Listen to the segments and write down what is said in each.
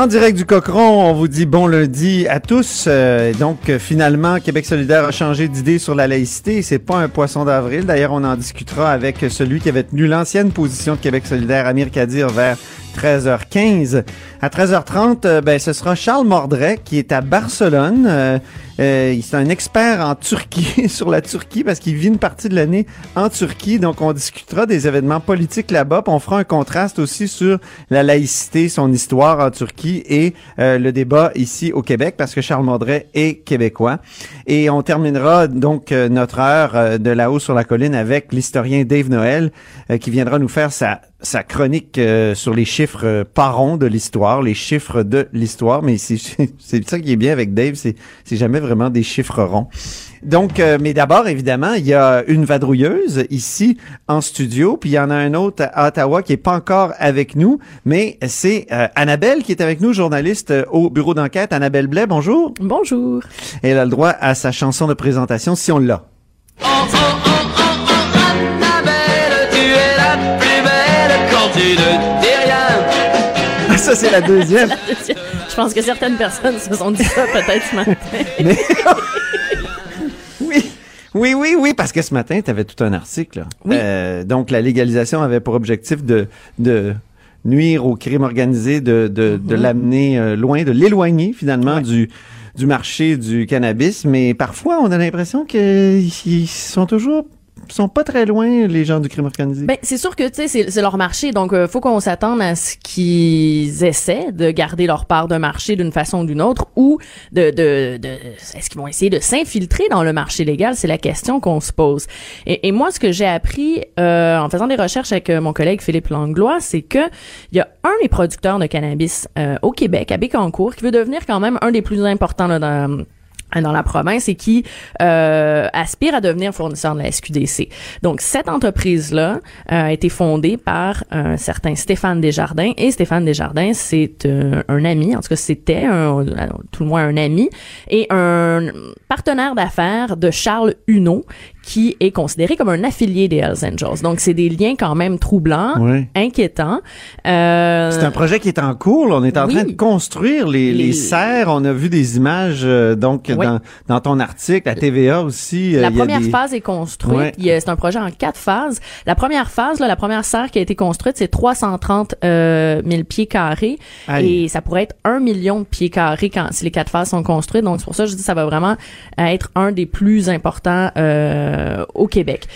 En direct du Cochron, on vous dit bon lundi à tous. Euh, donc euh, finalement, Québec solidaire a changé d'idée sur la laïcité. C'est pas un poisson d'avril. D'ailleurs, on en discutera avec celui qui avait tenu l'ancienne position de Québec solidaire, Amir Kadir, vers 13h15. À 13h30, euh, ben, ce sera Charles Mordret qui est à Barcelone. Euh, euh, c'est un expert en Turquie, sur la Turquie, parce qu'il vit une partie de l'année en Turquie. Donc, on discutera des événements politiques là-bas. On fera un contraste aussi sur la laïcité, son histoire en Turquie et le débat ici au Québec, parce que Charles Mordret est québécois. Et on terminera donc notre heure de là-haut sur la colline avec l'historien Dave Noël, qui viendra nous faire sa chronique euh, sur les chiffres euh, parents de l'histoire, les chiffres de l'histoire, mais c'est ça qui est bien avec Dave, c'est jamais vraiment des chiffres ronds. Donc, euh, mais d'abord, évidemment, il y a une vadrouilleuse ici en studio, puis il y en a un autre à Ottawa qui est pas encore avec nous, mais c'est Annabelle qui est avec nous, journaliste au bureau d'enquête. Annabelle Blais, bonjour. Bonjour. Elle a le droit à sa chanson de présentation si on l'a. Ça, c'est la deuxième. Je pense que certaines personnes se sont dit ça peut-être ce matin. oui. Oui, oui, oui, parce que ce matin, tu avais tout un article. Euh, donc, la légalisation avait pour objectif de, de nuire au crime organisé, de, de, de mm-hmm. l'amener euh, loin, de l'éloigner finalement du, du marché du cannabis. Mais parfois, on a l'impression qu'ils sont toujours sont pas très loin, les gens du crime organisé. Ben, c'est sûr que, tu sais, c'est leur marché. Donc, euh, faut qu'on s'attende à ce qu'ils essaient de garder leur part de marché d'une façon ou d'une autre ou de, de, de est-ce qu'ils vont essayer de s'infiltrer dans le marché légal? C'est la question qu'on se pose. Et, et, moi, ce que j'ai appris euh, en faisant des recherches avec euh, mon collègue Philippe Langlois, c'est que il y a un des producteurs de cannabis au Québec, à Bécancourt, qui veut devenir quand même un des plus importants là, dans dans la province et qui euh, aspire à devenir fournisseur de la SQDC. Donc cette entreprise là euh, a été fondée par un certain Stéphane Desjardins et Stéphane Desjardins c'est euh, un ami en tout cas c'était tout le moins un ami et un partenaire d'affaires de Charles Huneau qui est considéré comme un affilié des Hells Angels. Donc, c'est des liens quand même troublants, inquiétants. Euh, c'est un projet qui est en cours. On est en train de construire les, les... serres. On a vu des images euh, donc dans, dans, ton article, à TVA aussi. Euh, la première phase est construite. C'est un projet en quatre phases. La première phase, là, la première serre qui a été construite, c'est 330 euh, 000 pieds carrés. Et ça pourrait être un million de pieds carrés quand si les quatre phases sont construites. Donc, c'est pour ça que je dis que ça va vraiment être un des plus importants euh, euh, au Québec.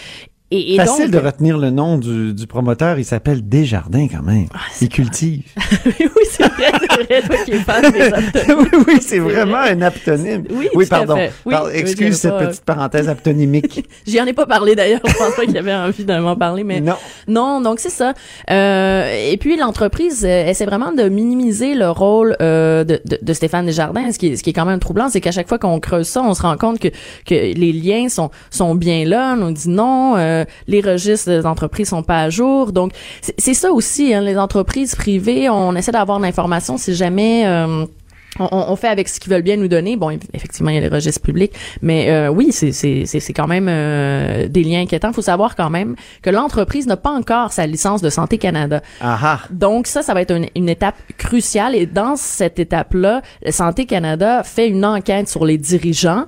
Et, Facile de retenir le nom du, du promoteur. Il s'appelle Desjardins quand même. Ah, il cultive. oui, c'est vrai, c'est vrai, toi qui es fan des oui, oui, c'est vraiment un aptonyme. Oui, oui pardon. Oui, excuse cette petite parenthèse aptonymique. J'y en ai pas parlé d'ailleurs. Je pense pas qu'il avait envie de m'en parler, mais non. Non, donc c'est ça. Euh, et puis l'entreprise euh, essaie vraiment de minimiser le rôle euh, de, de, de, Stéphane Desjardins. Ce qui, est, ce qui est quand même troublant, c'est qu'à chaque fois qu'on creuse ça, on se rend compte que que les liens sont sont bien là. On dit non. Euh, les registres des entreprises sont pas à jour. Donc, c'est ça aussi, hein, les entreprises privées, on essaie d'avoir l'information si jamais... Euh, on, on, fait avec ce qu'ils veulent bien nous donner. Bon, effectivement, il y a les registres publics, mais euh, oui, c'est c'est quand même euh, des liens inquiétants. Il faut savoir quand même que l'entreprise n'a pas encore sa licence de Santé Canada. Aha. Donc ça, ça va être une, une étape cruciale. Et dans cette étape-là, Santé Canada fait une enquête sur les dirigeants.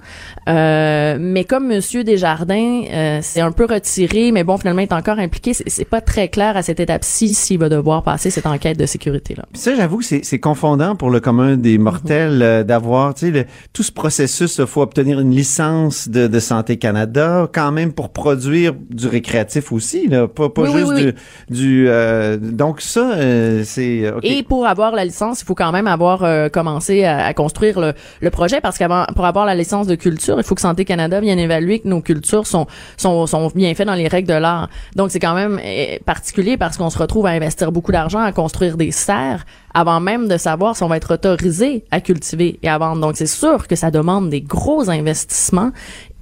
Euh, mais comme Monsieur Desjardins euh, c'est un peu retiré, mais bon, finalement, il est encore impliqué, c'est pas très clair à cette étape-ci s'il va devoir passer cette enquête de sécurité-là. Ça, j'avoue c'est confondant pour le commun des mortels euh, d'avoir, tu sais, tout ce processus, il faut obtenir une licence de, de, Santé Canada, quand même pour produire du récréatif aussi, là, pas, pas juste du, du euh, donc ça, euh, c'est. Et pour avoir la licence, il faut quand même avoir commencé à, construire le, le projet, parce qu'avant, pour avoir la licence de culture, il faut que Santé Canada vienne évaluer que nos cultures sont sont, sont bien faites dans les règles de l'art. Donc c'est quand même particulier parce qu'on se retrouve à investir beaucoup d'argent à construire des serres avant même de savoir si on va être autorisé à cultiver et à vendre. Donc, c'est sûr que ça demande des gros investissements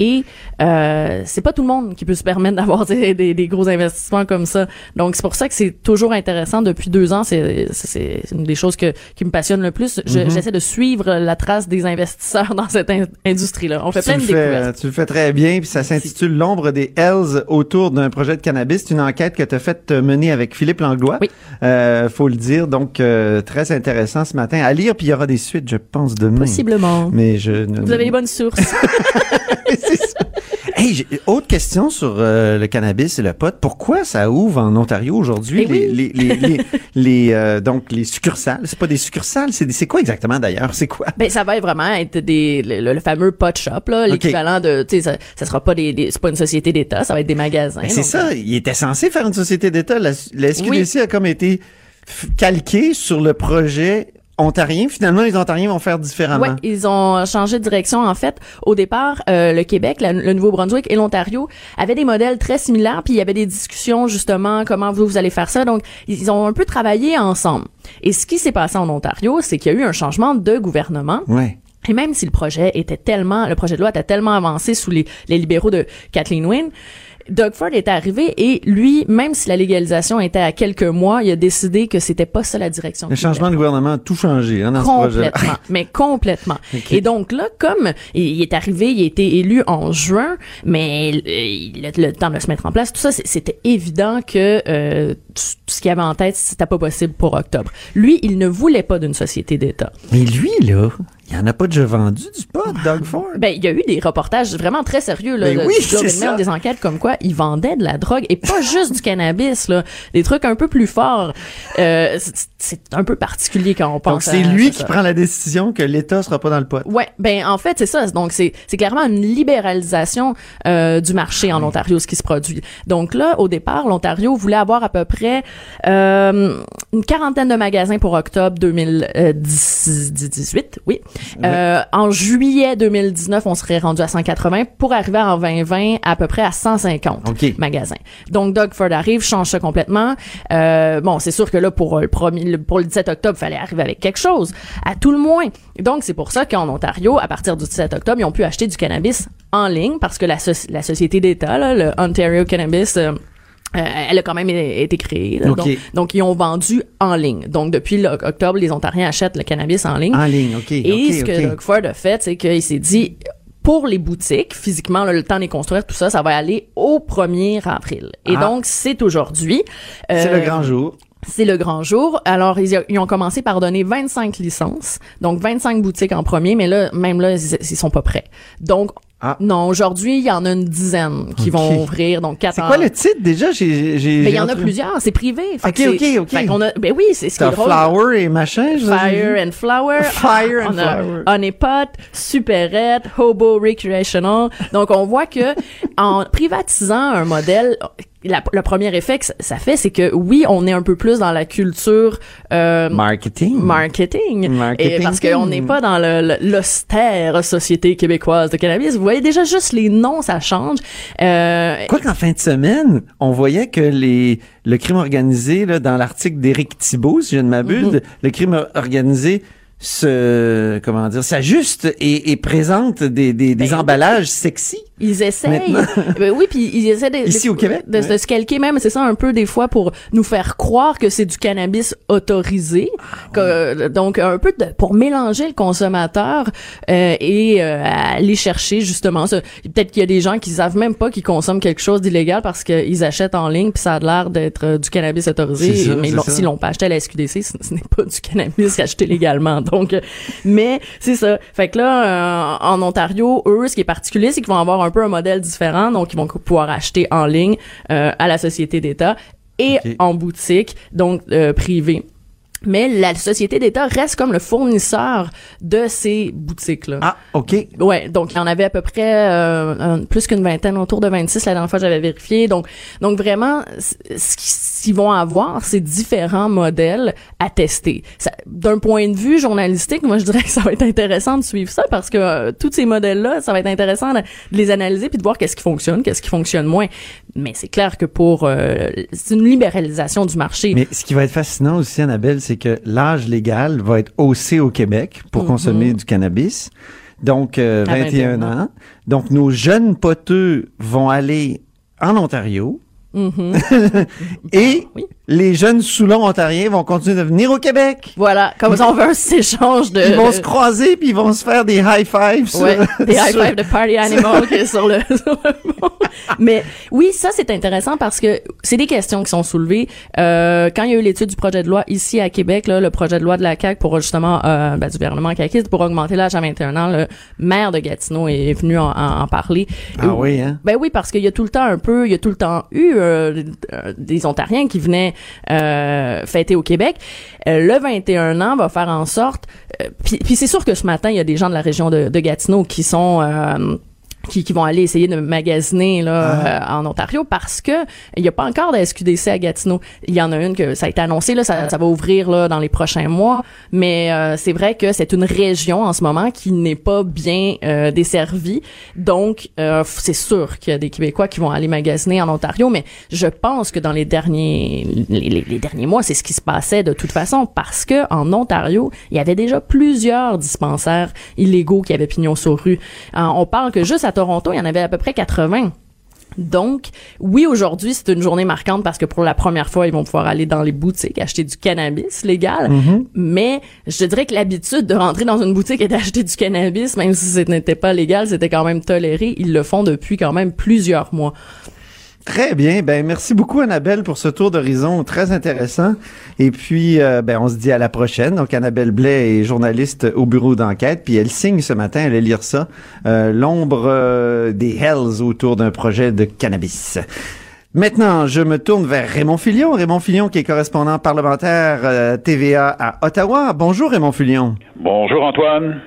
et euh, c'est pas tout le monde qui peut se permettre d'avoir des, des, des, gros investissements comme ça. Donc c'est pour ça que c'est toujours intéressant. Depuis deux ans, c'est c'est une des choses que qui me passionne le plus. Mm-hmm. J'essaie de suivre la trace des investisseurs dans cette in- industrie-là. On fait Tu plein le, de fais, découvertes. tu le fais très bien, puis ça s'intitule L'ombre des Hells autour d'un projet de cannabis. C'est une enquête que tu as faite euh, mener avec Philippe Langlois. Oui. Euh, faut le dire. Donc, euh, très intéressant ce matin à lire, puis il y aura des suites, je pense, demain. Possiblement. Mais je Vous avez les bonnes sources. Hey, autre question sur euh, le cannabis et le pot. Pourquoi ça ouvre en Ontario aujourd'hui Eh oui. les, les, les, les, euh, donc les succursales? C'est pas des succursales, c'est quoi exactement d'ailleurs? C'est quoi? Ben ça va vraiment être des le, le fameux pot shop là, l'équivalent de tu sais ça, ça sera pas des, des c'est pas une société d'État, ça va être des magasins. Ben, c'est ça. Il était censé faire une société d'État. La, la SQDC Oui. a comme été calqué sur le projet ontarien. Finalement, les Ontariens vont faire différemment. Ouais, ils ont changé de direction en fait. Au départ, euh, le Québec, la- le Nouveau-Brunswick et l'Ontario avaient des modèles très similaires, puis il y avait des discussions justement comment vous vous allez faire ça. Donc ils ont un peu travaillé ensemble. Et ce qui s'est passé en Ontario, c'est qu'il y a eu un changement de gouvernement. Ouais. Et même si le projet était tellement, le projet de loi était tellement avancé sous les, les libéraux de Kathleen Wynne, Doug Ford est arrivé et lui, même si la légalisation était à quelques mois, il a décidé que c'était pas ça la direction. Le changement de gouvernement a tout changé hein, dans ce projet. complètement, mais complètement. Et donc là, comme il est arrivé, il a été élu en juin, mais il a le temps de se mettre en place, tout ça, c'était évident que euh, tout tout ce qu'il avait en tête, c'était pas possible pour octobre. Lui, il ne voulait pas d'une société d'État. Mais lui, là, il y en a pas déjà vendu du pot, Doug Ford? Ben, il y a eu des reportages vraiment très sérieux, là, Ben de- oui, du ça. des enquêtes comme quoi ils vendaient de la drogue et pas juste du cannabis, là, des trucs un peu plus forts. Euh, c'est- un peu particulier quand on pense Donc, c'est lui qui ça. prend la décision que l'État sera pas dans le pot. Ouais, ben en fait c'est ça. Donc c'est c'est clairement une libéralisation euh, du marché en Ontario ce qui se produit. Donc là au départ l'Ontario voulait avoir à peu près euh, une quarantaine de magasins pour octobre 2018, oui. Euh, en juillet 2019 on serait rendu à 180 pour arriver en 2020 à peu près à 150 OK. magasins. Donc Doug Ford arrive, change ça complètement. Euh, bon, c'est sûr que là pour le premier pour le 17 octobre, fallait arriver avec quelque chose à tout le moins. Donc c'est pour ça qu'en Ontario, à partir du 17 octobre, ils ont pu acheter du cannabis en ligne parce que la, soci- la société d'État, le Ontario Cannabis euh, euh, elle a quand même été créée. là. OK. Donc, donc, ils ont vendu en ligne. Donc, depuis le- octobre, les Ontariens achètent le cannabis en ligne. En ligne, OK. Et ce que OK. Doug Ford a fait, c'est qu'il s'est dit, pour les boutiques, physiquement, là, le temps de les construire, tout ça, ça va aller au 1er avril. Et Ah. donc, c'est aujourd'hui. C'est Euh, le grand jour. c'est le grand jour. Alors, ils, ils ont commencé par donner 25 licences. Donc, 25 boutiques en premier, mais là, même là, ils, ils sont pas prêts. Donc, Ah. non, aujourd'hui, il y en a une dizaine qui vont ouvrir. Donc, quatre C'est quoi le titre déjà? J'ai, j'ai, Mais il y en a plusieurs. C'est privé. Fait Ok, ok, ok. Fait qu'on a, ben oui, c'est ce qui est drôle. Flower et machin. je Fire and Flower. Fire and on a Flower. Honeypot, Superette, Hobo Recreational. Donc, on voit que en privatisant un modèle, la- le premier effet que ça- fait, c'est que oui, on est un peu plus dans la culture euh, Marketing. marketing. Marketing. Et parce qu'on n'est pas dans l'austère société québécoise de cannabis. Vous voyez déjà juste les noms, ça change. Euh, Quoi qu'en fin de semaine, on voyait que les le crime organisé, là, dans l'article d'Éric Thibault, si je ne m'abuse, Mhm. le crime organisé se comment dire s'ajuste et, et présente des, des, des Ben, emballages sexy. Ils essayent. Ben oui, puis ils essaient de, Ici de- au Québec, de, ouais. de se calquer même, c'est ça un peu des fois pour nous faire croire que c'est du cannabis autorisé, Ah, que, donc un peu de, pour mélanger le consommateur euh, et euh, aller chercher justement. Peut-être qu'il y a des gens qui savent même pas qu'ils consomment quelque chose d'illégal parce qu'ils achètent en ligne puis ça a l'air d'être euh, du cannabis autorisé, ça, mais s'ils l'ont pas acheté à la SQDC, ce, ce n'est pas du cannabis acheté légalement. Donc, euh, mais c'est ça. Fait que là, euh, en Ontario, eux, ce qui est particulier, c'est qu'ils vont avoir un peu un modèle différent. Donc, ils vont pouvoir acheter en ligne euh, à la société d'État et en boutique, donc euh, privée. Mais la société d'État reste comme le fournisseur de ces boutiques-là. Ah, OK. Ouais, donc il y en avait à peu près euh, un- plus qu'une vingtaine, autour de 26 la dernière fois que j'avais vérifié. Donc, donc vraiment, ce qu'ils vont avoir, c'est différents modèles à tester. D'un point de vue journalistique, moi je dirais que ça va être intéressant de suivre ça parce que euh, tous ces modèles-là, ça va être intéressant de, de les analyser puis de voir qu'est-ce qui fonctionne, qu'est-ce qui fonctionne moins. Mais c'est clair que pour euh, c'est une libéralisation du marché. Mais ce qui va être fascinant aussi, Annabelle, c'est c'est que l'âge légal va être haussé au Québec pour consommer du cannabis. Donc, euh, À 21 21 ans. Donc, nos jeunes poteux vont aller en Ontario. Et Oui. Les jeunes Soulons ontariens vont continuer de venir au Québec. Voilà, comme ça on veut un échange de... Ils vont se croiser puis ils vont se faire des high fives. sur- Ouais, des high sur- five de party animal qui est sur le, sur le mont. Mais oui, ça c'est intéressant parce que c'est des questions qui sont soulevées. Euh, quand il y a eu l'étude du projet de loi ici à Québec, là, le projet de loi de la CAQ pour justement euh, ben, du gouvernement caquiste pour augmenter l'âge à 21 ans, le maire de Gatineau est venu en, en- en parler. Ah oui, hein? Ben oui, parce qu'il y a tout le temps un peu, il y a tout le temps eu euh, euh, des Ontariens qui venaient euh, fêter au Québec. Euh, le 21 ans va faire en sorte, euh, puis, c'est sûr que ce matin, il y a des gens de la région de, Gatineau qui sont qui, qui vont aller essayer de magasiner là euh, en Ontario parce que il n'y a pas encore de SQDC à Gatineau. Il y en a une que ça a été annoncé là, ça, ça va ouvrir là dans les prochains mois, mais euh, c'est vrai que c'est une région en ce moment qui n'est pas bien euh, desservie. Donc euh, c'est sûr qu'il y a des Québécois qui vont aller magasiner en Ontario, mais je pense que dans les derniers les, les- les derniers mois, c'est ce qui se passait de toute façon parce que en Ontario, il y avait déjà plusieurs dispensaires illégaux qui avaient pignon sur rue. Euh, on parle que juste à Toronto, il y en avait à peu près 80. Donc, oui, aujourd'hui, c'est une journée marquante parce que pour la première fois, ils vont pouvoir aller dans les boutiques acheter du cannabis légal. Mais je te dirais que l'habitude de rentrer dans une boutique et d'acheter du cannabis, même si ce n'était pas légal, c'était quand même toléré. Ils le font depuis quand même plusieurs mois. Très bien. Ben, merci beaucoup, Annabelle, pour ce tour d'horizon très intéressant. Et puis, euh, ben, on se dit à la prochaine. Donc, Annabelle Blais est journaliste au bureau d'enquête. Puis, elle signe ce matin, elle lire ça, euh, l'ombre euh, des Hells autour d'un projet de cannabis. Maintenant, je me tourne vers Raymond Filion. Raymond Filion, qui est correspondant parlementaire TVA à Ottawa. Bonjour, Raymond Filion. Bonjour Antoine.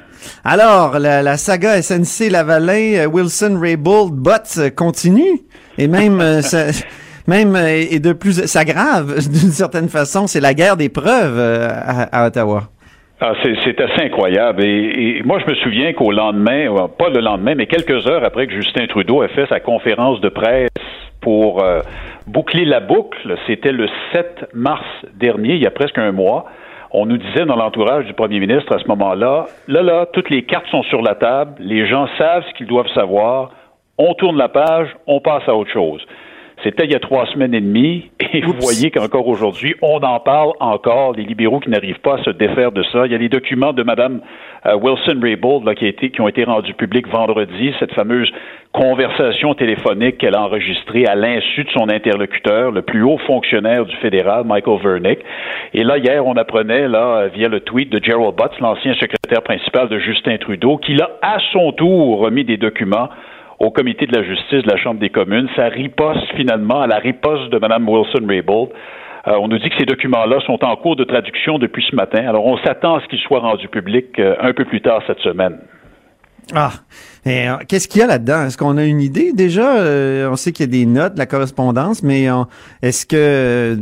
Alors, la, la saga SNC Lavalin, euh, Wilson Raybould, Botts continue et même euh, ça, même euh, et de plus s'aggrave d'une certaine façon. C'est la guerre des preuves euh, à, Ottawa. Ah, c'est, assez incroyable. Et, moi, je me souviens qu'au lendemain, pas le lendemain, mais quelques heures après que Justin Trudeau a fait sa conférence de presse pour boucler la boucle, c'était le 7 mars dernier, il y a presque un mois. On nous disait dans l'entourage du premier ministre à ce moment-là, là, là, toutes les cartes sont sur la table, les gens savent ce qu'ils doivent savoir, on tourne la page, on passe à autre chose. C'était il y a trois semaines et demie, et vous voyez qu'encore aujourd'hui, on en parle encore, les libéraux qui n'arrivent pas à se défaire de ça. Il y a les documents de Mme euh, Wilson Raybould là, qui, a été, qui ont été rendus publics vendredi, cette fameuse conversation téléphonique qu'elle a enregistrée à l'insu de son interlocuteur, le plus haut fonctionnaire du fédéral, Michael Vernick. Et là, hier, on apprenait, là, via le tweet de Gerald Butts, l'ancien secrétaire principal de Justin Trudeau, qu'il a à son tour remis des documents au comité de la justice de la Chambre des communes. Ça riposte finalement à la riposte de Mme Wilson-Raybould. Euh, on nous dit que ces documents-là sont en cours de traduction depuis ce matin. Alors, on s'attend à ce qu'ils soient rendus publics euh, un peu plus tard cette semaine. Ah, et, euh, qu'est-ce qu'il y a là-dedans? Est-ce qu'on a une idée déjà? Euh, On sait qu'il y a des notes, de la correspondance, mais euh, est-ce que, euh,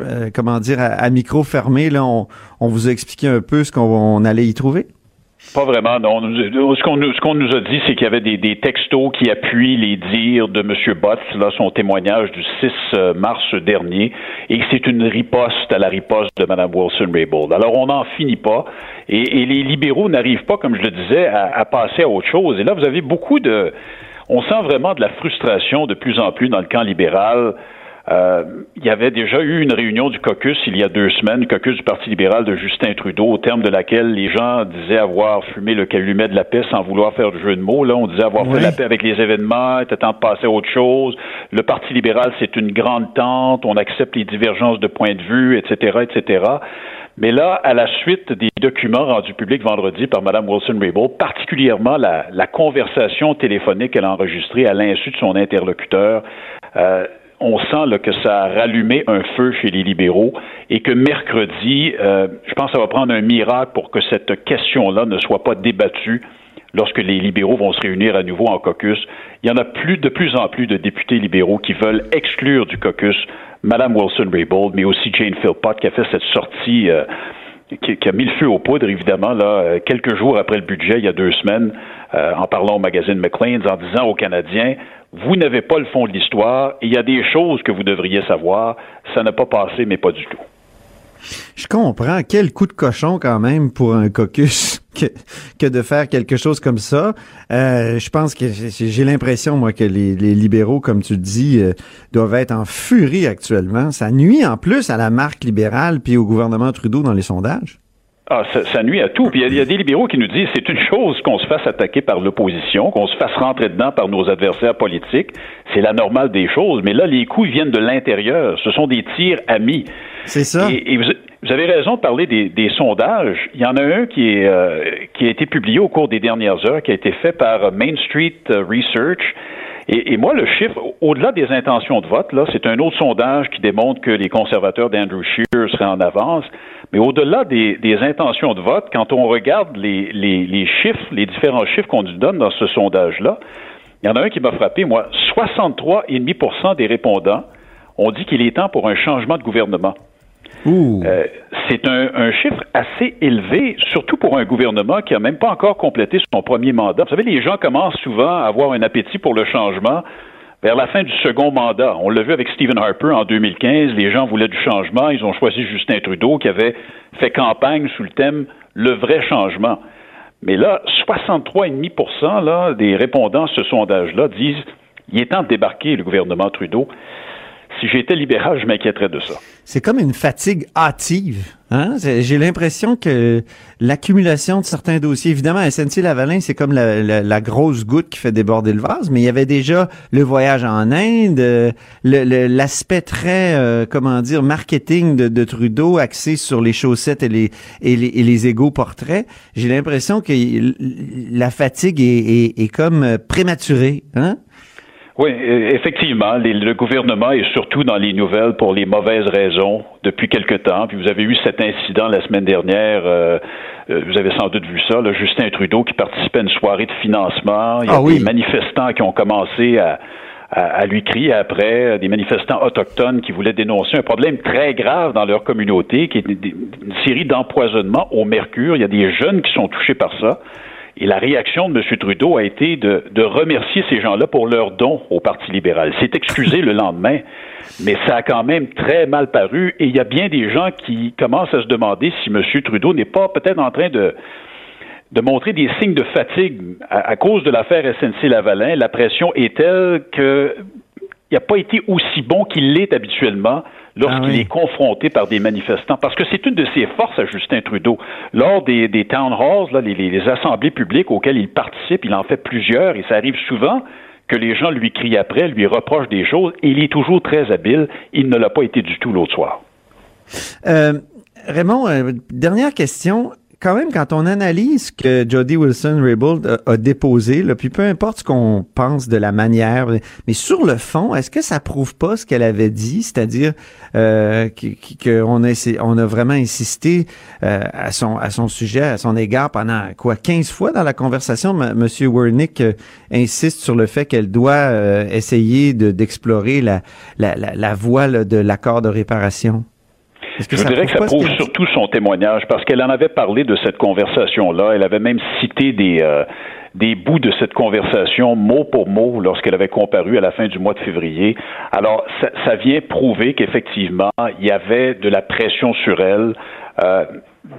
euh, comment dire, à, micro fermé, là, on, on vous a expliqué un peu ce qu'on on allait y trouver? Pas vraiment, non. On nous- Ce qu'on nous, a dit, c'est qu'il y avait des, textos qui appuient les dires de M. Botts, là, son témoignage du 6 euh, mars dernier, et c'est une riposte à la riposte de Mme Wilson-Raybould. Alors, on n'en finit pas, et, les libéraux n'arrivent pas, comme je le disais, à passer à autre chose. Et là, vous avez beaucoup de... On sent vraiment de la frustration de plus en plus dans le camp libéral. Euh, il y avait déjà eu une réunion du caucus il y a deux semaines, le caucus du Parti libéral de Justin Trudeau, au terme de laquelle les gens disaient avoir fumé le calumet de la paix sans vouloir faire de jeu de mots. Là, on disait avoir Oui. fait la paix avec les événements, il était temps de passer à autre chose. Le Parti libéral, c'est une grande tente, on accepte les divergences de points de vue, etc., etc. Mais là, à la suite des documents rendus publics vendredi par Mme Wilson-Raybould, particulièrement la, la conversation téléphonique qu'elle a enregistrée à l'insu de son interlocuteur, euh, on sent là, que ça a rallumé un feu chez les libéraux et que mercredi, euh, je pense que ça va prendre un miracle pour que cette question-là ne soit pas débattue lorsque les libéraux vont se réunir à nouveau en caucus. Il y en a plus de plus en plus de députés libéraux qui veulent exclure du caucus Mme Wilson-Raybould, mais aussi Jane Philpott qui a fait cette sortie euh, qui, a mis le feu aux poudres, évidemment, là, euh, quelques jours après le budget, il y a deux semaines, en parlant au magazine Maclean's, en disant aux Canadiens, vous n'avez pas le fond de l'histoire, il y a des choses que vous devriez savoir, ça n'a pas passé, mais pas du tout. Je comprends. Quel coup de cochon quand même pour un caucus que, que de faire quelque chose comme ça. Euh, je pense que j'ai l'impression, moi, que les, libéraux, comme tu dis, euh, doivent être en furie actuellement. Ça nuit en plus à la marque libérale puis au gouvernement Trudeau dans les sondages. Ah, ça, nuit à tout. Puis il y, a des libéraux qui nous disent c'est une chose qu'on se fasse attaquer par l'opposition, qu'on se fasse rentrer dedans par nos adversaires politiques. C'est la normale des choses. Mais là, les coups viennent de l'intérieur. Ce sont des tirs amis. C'est ça. Et, vous, avez raison de parler des, sondages. Il y en a un qui, est, euh, qui a été publié au cours des dernières heures, qui a été fait par Main Street Research. Et, moi, le chiffre, au-delà des intentions de vote, c'est un autre sondage qui démontre que les conservateurs d'Andrew Scheer seraient en avance. Mais au-delà des, intentions de vote, quand on regarde les, les, chiffres, les différents chiffres qu'on nous donne dans ce sondage-là, il y en a un qui m'a frappé, moi. 63,5% des répondants ont dit qu'il est temps pour un changement de gouvernement. Euh, c'est un, chiffre assez élevé, surtout pour un gouvernement qui n'a même pas encore complété son premier mandat. Vous savez, les gens commencent souvent à avoir un appétit pour le changement vers la fin du second mandat. On l'a vu avec Stephen Harper en 2015. Les gens voulaient du changement. Ils ont choisi Justin Trudeau qui avait fait campagne sous le thème le vrai changement. Mais là, 63,5 là, des répondants à ce sondage-là disent il est temps de débarquer le gouvernement Trudeau si j'étais libéral, je m'inquiéterais de ça. C'est comme une fatigue hâtive. Hein? J'ai l'impression que l'accumulation de certains dossiers, évidemment, SNC-Lavalin, c'est comme la, grosse goutte qui fait déborder le vase, mais il y avait déjà le voyage en Inde, l'aspect très, euh, comment dire, marketing de, Trudeau axé sur les chaussettes et les, et les, égaux portraits. J'ai l'impression que la fatigue est, est comme prématurée. Hein? Oui, e, effectivement, le gouvernement est surtout dans les nouvelles pour les mauvaises raisons depuis quelque temps. Puis vous avez eu cet incident la semaine dernière. Euh, euh, vous avez sans doute vu ça, là, Justin Trudeau qui participait à une soirée de financement. Il y a ah des manifestants qui ont commencé à, à, lui crier après, des manifestants autochtones qui voulaient dénoncer un problème très grave dans leur communauté, qui est une série d'empoisonnements au mercure. Il y a des jeunes qui sont touchés par ça. Et la réaction de M. Trudeau a été de, remercier ces gens-là pour leur don au Parti libéral. C'est excusé le lendemain, mais ça a quand même très mal paru et il y a bien des gens qui commencent à se demander si M. Trudeau n'est pas peut-être en train de, montrer des signes de fatigue à, cause de l'affaire SNC-Lavalin. La pression est telle qu'il n'a pas été aussi bon qu'il l'est habituellement lorsqu'il ah est confronté par des manifestants. Parce que c'est une de ses forces à Justin Trudeau. Lors des, des town halls, là, les, les, assemblées publiques auxquelles il participe, il en fait plusieurs, et ça arrive souvent que les gens lui crient après, lui reprochent des choses, et il est toujours très habile. Il ne l'a pas été du tout l'autre soir. Euh, Raymond, euh, dernière question quand même, quand on analyse ce que Jody Wilson-Raybould a, déposé, là, puis peu importe ce qu'on pense de la manière, mais sur le fond, est-ce que ça prouve pas ce qu'elle avait dit, c'est-à-dire euh, qu'on a, vraiment insisté euh, à son sujet, à son égard pendant quoi 15 fois dans la conversation, Monsieur Wernick euh, insiste sur le fait qu'elle doit euh, essayer d'explorer la voie de l'accord de réparation. Je dirais que ça prouve surtout son témoignage parce qu'elle en avait parlé de cette conversation-là. Elle avait même cité des, euh, des bouts de cette conversation mot pour mot lorsqu'elle avait comparu à la fin du mois de février. Alors, ça, ça vient prouver qu'effectivement, il y avait de la pression sur elle. Euh,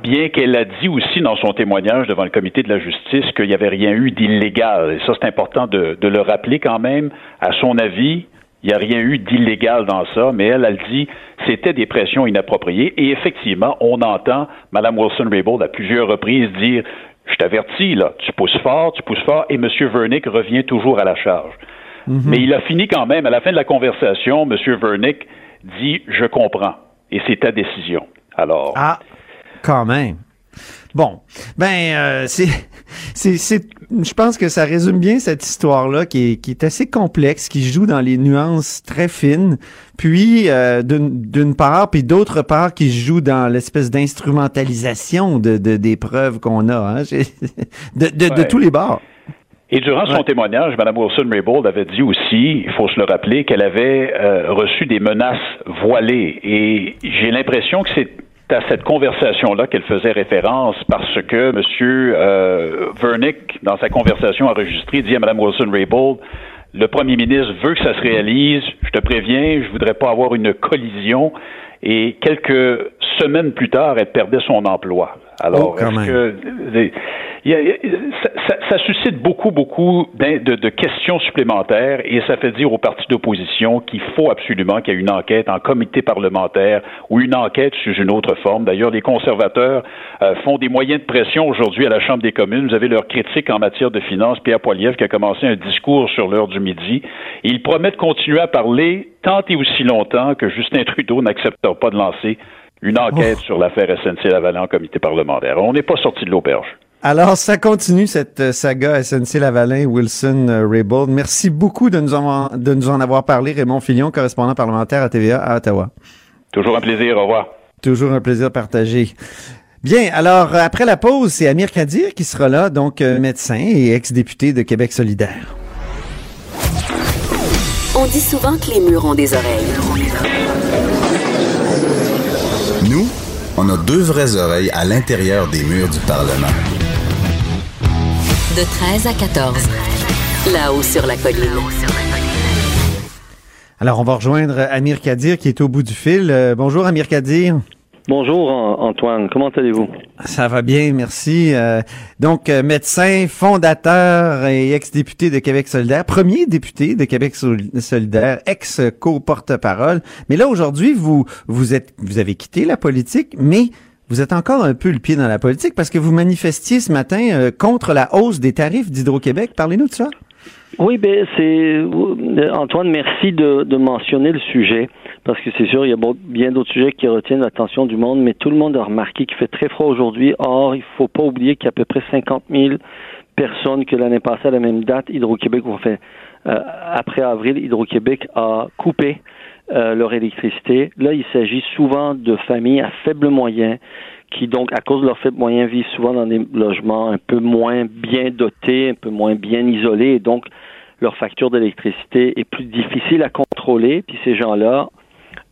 bien qu'elle a dit aussi dans son témoignage devant le comité de la justice qu'il n'y avait rien eu d'illégal. Et ça, c'est important de, de, le rappeler quand même. À son avis, il n'y a rien eu d'illégal dans ça, mais elle, elle dit c'était des pressions inappropriées. Et effectivement, on entend Mme Wilson-Raybould à plusieurs reprises dire je t'avertis, là, tu pousses fort, tu pousses fort, et M. Vernick revient toujours à la charge. Mhm. Mais il a fini quand même, à la fin de la conversation, M. Vernick dit Je comprends, et c'est ta décision. Alors. Ah, quand même. Bon, ben euh, c'est, c'est, c'est, je pense que ça résume bien cette histoire-là qui est, qui est assez complexe, qui joue dans les nuances très fines, puis euh, d'une, part, puis d'autre part qui joue dans l'espèce d'instrumentalisation de, de des preuves qu'on a, hein, de, de, de tous les bords. Et durant son témoignage, Mme Wilson-Raybould avait dit aussi, il faut se le rappeler, qu'elle avait euh, reçu des menaces voilées. Et j'ai l'impression que c'est à cette conversation-là qu'elle faisait référence parce que M. Euh, Vernick, dans sa conversation enregistrée, dit à Mme Wilson-Raybould, le premier ministre veut que ça se réalise, je te préviens, je voudrais pas avoir une collision. et quelques semaines plus tard, elle perdait son emploi. Alors, Oh, est-ce que il y a- ça, ça- ça suscite beaucoup, beaucoup de, de questions supplémentaires et ça fait dire aux partis d'opposition qu'il faut absolument qu'il y ait une enquête en comité parlementaire ou une enquête sous une autre forme. D'ailleurs, les conservateurs euh, font des moyens de pression aujourd'hui à la Chambre des communes. Vous avez leur critique en matière de finances, Pierre Poilievre, qui a commencé un discours sur l'heure du midi. Et il promet de continuer à parler tant et aussi longtemps que Justin Trudeau n'acceptera pas de lancer une enquête sur l'affaire SNC-Lavalin en comité parlementaire. On n'est pas sorti de l'auberge. Alors, ça continue cette euh, saga SNC-Lavalin, Wilson, euh, Raybould. Merci beaucoup de nous, en, de nous en avoir parlé, Raymond Fillon, correspondant parlementaire à TVA à Ottawa. Toujours un plaisir. Au revoir. Toujours un plaisir partagé. Bien, alors, euh, après la pause, c'est Amir Kadir qui sera là, donc euh, médecin et ex-député de Québec solidaire. On dit souvent que les murs ont des oreilles. Nous, on a deux vraies oreilles à l'intérieur des murs du Parlement. De 13 à 14. Là-haut sur la colline. Alors, on va rejoindre Amir Kadir qui est au bout du fil. Euh, bonjour, Amir Kadir. Bonjour An- Antoine, comment allez-vous? Ça va bien, merci. Euh, donc, euh, médecin, fondateur et ex-député de Québec solidaire, premier député de Québec Sol- solidaire, ex-co-porte-parole. Mais là, aujourd'hui, vous, vous êtes, vous avez quitté la politique, mais vous êtes encore un peu le pied dans la politique parce que vous manifestiez ce matin euh, contre la hausse des tarifs d'Hydro-Québec. Parlez-nous de ça. Oui, ben c'est euh, Antoine, merci de, mentionner le sujet parce que c'est sûr il y a bien d'autres sujets qui retiennent l'attention du monde, mais tout le monde a remarqué qu'il fait très froid aujourd'hui. Or, il faut pas oublier qu'il y a à peu près 50 000 personnes que l'année passée à la même date, Hydro-Québec, fait euh, après avril, Hydro-Québec a coupé euh, leur électricité. Là, il s'agit souvent de familles à faibles moyens qui donc, à cause de leurs faibles moyens, vivent souvent dans des logements un peu moins bien dotés, un peu moins bien isolés, et donc leur facture d'électricité est plus difficile à contrôler, puis ces gens-là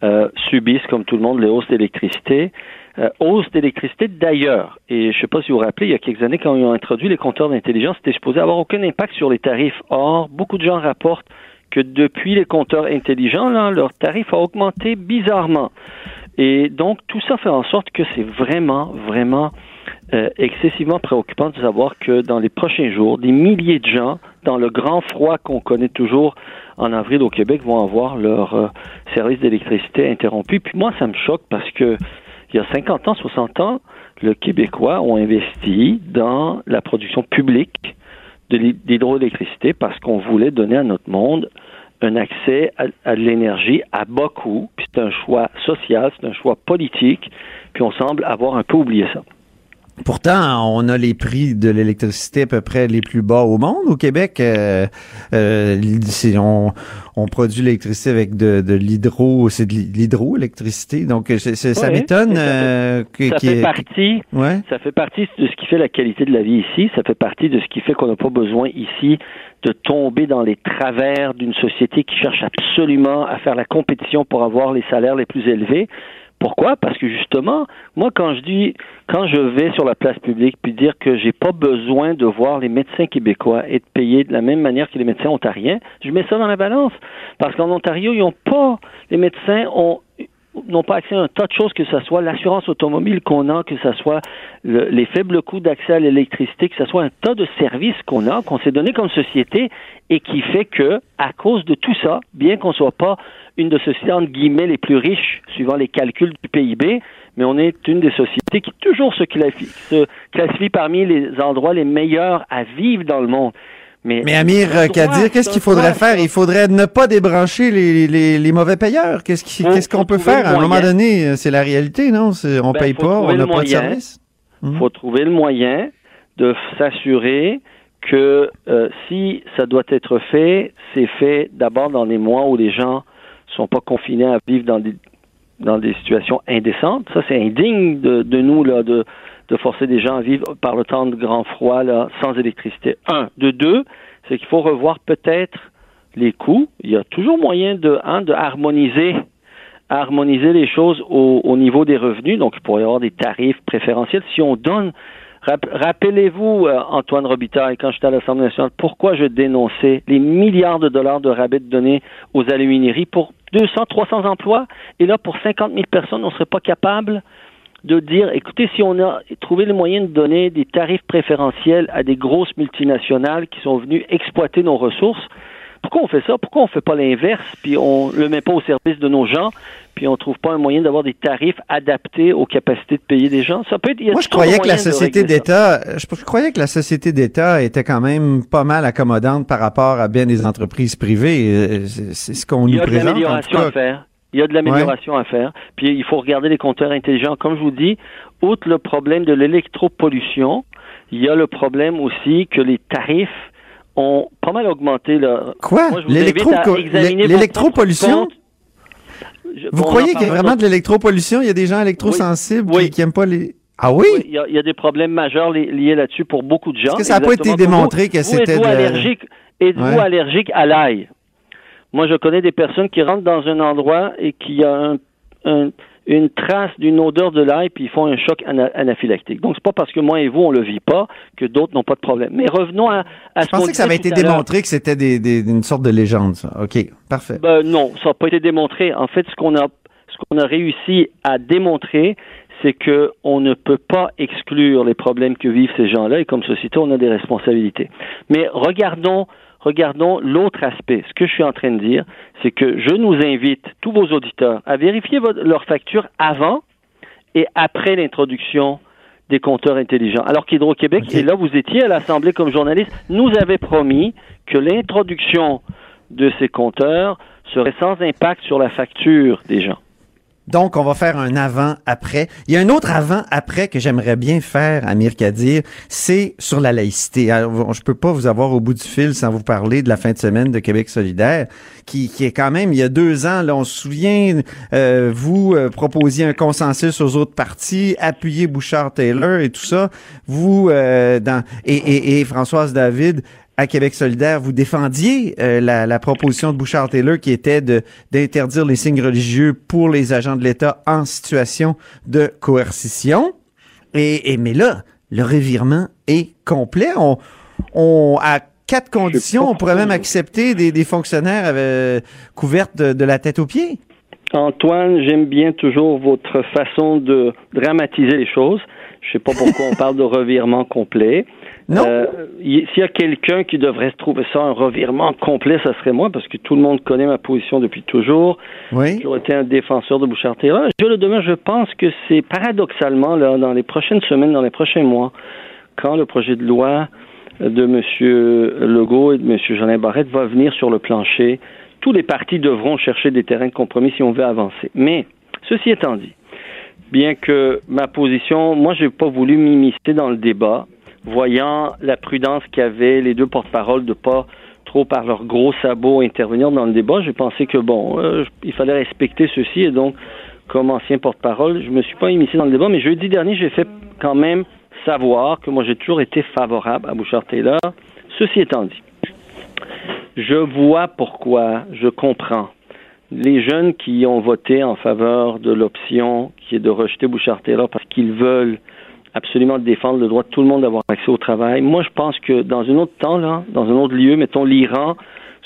euh, subissent, comme tout le monde, les hausses d'électricité. Euh, hausse d'électricité d'ailleurs. Et je ne sais pas si vous vous rappelez, il y a quelques années, quand ils ont introduit les compteurs d'intelligence, c'était supposé avoir aucun impact sur les tarifs. Or, beaucoup de gens rapportent que depuis les compteurs intelligents, là, leur tarif a augmenté bizarrement. Et donc, tout ça fait en sorte que c'est vraiment, vraiment euh, excessivement préoccupant de savoir que dans les prochains jours, des milliers de gens, dans le grand froid qu'on connaît toujours en avril au Québec, vont avoir leur euh, service d'électricité interrompu. Puis moi, ça me choque parce que il y a 50 ans, 60 ans, le Québécois ont investi dans la production publique de l'hydroélectricité parce qu'on voulait donner à notre monde un accès à, de l'énergie à bas coût. Puis c'est un choix social, c'est un choix politique. Puis on semble avoir un peu oublié ça. Pourtant, on a les prix de l'électricité à peu près les plus bas au monde. Au Québec, euh, euh, on, on produit l'électricité avec de, de l'hydro, c'est de l'hydroélectricité. Donc, ça m'étonne euh, que- Ça fait ait- partie Ouais. Ça fait partie de ce qui fait la qualité de la vie ici. Ça fait partie de ce qui fait qu'on n'a pas besoin ici de tomber dans les travers d'une société qui cherche absolument à faire la compétition pour avoir les salaires les plus élevés. Pourquoi? Parce que justement, moi, quand je dis, quand je vais sur la place publique puis dire que j'ai pas besoin de voir les médecins québécois être payés de la même manière que les médecins ontariens, je mets ça dans la balance. Parce qu'en Ontario, ils ont pas, les médecins ont n'ont pas accès à un tas de choses, que ce soit l'assurance automobile qu'on a, que ce soit le- les faibles coûts d'accès à l'électricité, que ce soit un tas de services qu'on a, qu'on s'est donné comme société, et qui fait que, à cause de tout ça, bien qu'on soit pas une de sociétés entre guillemets les plus riches, suivant les calculs du PIB, mais on est une des sociétés qui toujours se classifie parmi les endroits les meilleurs à vivre dans le monde. Mais, Mais Amir euh, Kadir, qu'est-ce qu'il faudrait faire? Il faudrait ne pas débrancher les, les, les mauvais payeurs. Qu'est-ce qu'on peut faire? À un moment donné, euh, c'est la réalité, non? On Ben, paye pas, on n'a pas de service. Il faut trouver le moyen de s'assurer que euh, si ça doit être fait, c'est fait d'abord dans les mois où les gens sont pas confinés à vivre dans des dans des situations indécentes. Ça, c'est indigne de, de nous là, de, de forcer des gens à vivre par le temps de grand froid là, sans électricité. Un. De deux, c'est qu'il faut revoir peut-être les coûts. Il y a toujours moyen de, hein, de harmoniser harmoniser les choses au, au niveau des revenus. Donc, il pourrait y avoir des tarifs préférentiels. Si on donne, rap- rappelez-vous, euh, Antoine Robitaille, quand j'étais à l'Assemblée nationale, pourquoi je dénonçais les milliards de dollars de rabais donnés aux alumineries pour 200, 300 emplois? Et là, pour 50 000 personnes, on ne serait pas capable de dire, écoutez, si on a trouvé le moyen de donner des tarifs préférentiels à des grosses multinationales qui sont venues exploiter nos ressources, pourquoi on fait ça? Pourquoi on ne fait pas l'inverse, puis on le met pas au service de nos gens, puis on trouve pas un moyen d'avoir des tarifs adaptés aux capacités de payer des gens? Ça peut être. Moi, je croyais que la société d'État, je, croyais que la société d'État était quand même pas mal accommodante par rapport à bien des entreprises privées. Euh, c'est ce qu'on nous présente. Il y a de l'amélioration à faire. Il y a de l'amélioration à faire. Puis il faut regarder les compteurs intelligents. Comme je vous dis, outre le problème de l'électropollution, il y a le problème aussi que les tarifs ont pas mal augmenté. Là. Quoi? L'électropollution? Vous croyez qu'il y a vraiment de l'électropollution? Il y a des gens électrosensibles qui n'aiment pas les... Ah oui? il, y a, des problèmes majeurs liés là-dessus pour beaucoup de gens. Est-ce que ça n'a pas été démontré que c'était... Êtes-vous allergique, êtes allergique à l'ail? Moi, je connais des personnes qui rentrent dans un endroit et qui a un une trace d'une odeur de l'ail, puis ils font un choc anaphylactique. Donc, c'est pas parce que moi et vous, on le vit pas que d'autres n'ont pas de problème. Mais revenons à, à Je pensais que ça avait été démontré que c'était des, des, une sorte de légende, ça. OK, parfait. Ben, non, ça n'a pas été démontré. En fait, ce qu'on a, ce qu'on a réussi à démontrer, c'est que on ne peut pas exclure les problèmes que vivent ces gens-là et comme société, on a des responsabilités. Mais regardons regardons l'autre aspect. Ce que je suis en train de dire, c'est que je nous invite, tous vos auditeurs, à vérifier leur facture avant et après l'introduction des compteurs intelligents. Alors qu'Hydro-Québec, et là vous étiez à l'Assemblée comme journaliste, nous avait promis que l'introduction de ces compteurs serait sans impact sur la facture des gens. Donc, on va faire un avant-après. Il y a un autre avant-après que j'aimerais bien faire, Amir Kadir, c'est sur la laïcité. Alors, je peux pas vous avoir au bout du fil sans vous parler de la fin de semaine de Québec solidaire, qui, est quand même, il y a deux ans, là, on se souvient, euh, vous euh, proposiez un consensus aux autres partis, appuyez Bouchard-Taylor et tout ça. Vous, euh, et Françoise David, à Québec solidaire, vous défendiez euh, la, proposition de Bouchard-Taylor qui était de d'interdire les signes religieux pour les agents de l'État en situation de coercition. Et, mais là, le revirement est complet. On, on à quatre conditions, on pourrait même accepter des, fonctionnaires avec, couverts de, la tête aux pieds. Antoine, j'aime bien toujours votre façon de dramatiser les choses. Je sais pas pourquoi on parle de revirement complet. Non. Euh, S'il y a quelqu'un qui devrait trouver ça un revirement complet, ça serait moi, parce que tout le monde connaît ma position depuis toujours. Oui. J'ai été un défenseur de Bouchard-Taylor. Je le demeure, je pense que c'est paradoxalement, là, dans les prochaines semaines, dans les prochains mois, quand le projet de loi de M. Legault et de M. Jeanin Barrette va venir sur le plancher, tous les partis devront chercher des terrains de compromis si on veut avancer. Mais, ceci étant dit, bien que ma position, moi, je n'ai pas voulu m'immiscer dans le débat voyant la prudence qu'avaient les deux porte-paroles de pas trop par leurs gros sabots intervenir dans le débat, j'ai pensé que bon, euh, il fallait respecter ceci et donc comme ancien porte-parole, je me suis pas immiscé dans le débat, mais jeudi dernier, j'ai fait quand même savoir que moi j'ai toujours été favorable à Bouchard Taylor. Ceci étant dit, je vois pourquoi, je comprends les jeunes qui ont voté en faveur de l'option qui est de rejeter Bouchard Taylor parce qu'ils veulent absolument défendre le droit de tout le monde d'avoir accès au travail. Moi, je pense que dans un autre temps, là, dans un autre lieu, mettons l'Iran,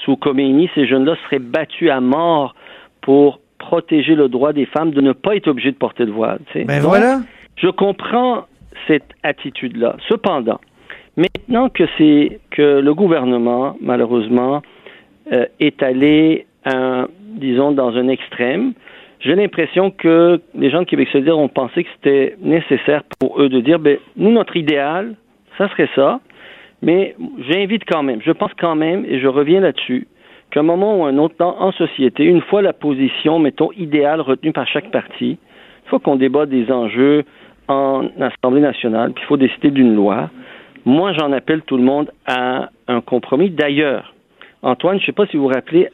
sous Khomeini, ces jeunes-là seraient battus à mort pour protéger le droit des femmes de ne pas être obligées de porter le voile. Ben voilà. Je comprends cette attitude-là. Cependant, maintenant que c'est que le gouvernement, malheureusement, euh, est allé, disons, dans un extrême, j'ai l'impression que les gens de Québec solidaire ont pensé que c'était nécessaire pour eux de dire, ben, nous, notre idéal, ça serait ça, mais j'invite quand même, je pense quand même, et je reviens là-dessus, qu'à un moment ou un autre temps en société, une fois la position, mettons, idéale retenue par chaque parti, une fois qu'on débat des enjeux en Assemblée nationale, puis il faut décider d'une loi, moi, j'en appelle tout le monde à un compromis. D'ailleurs, Antoine, je ne sais pas si vous vous rappelez,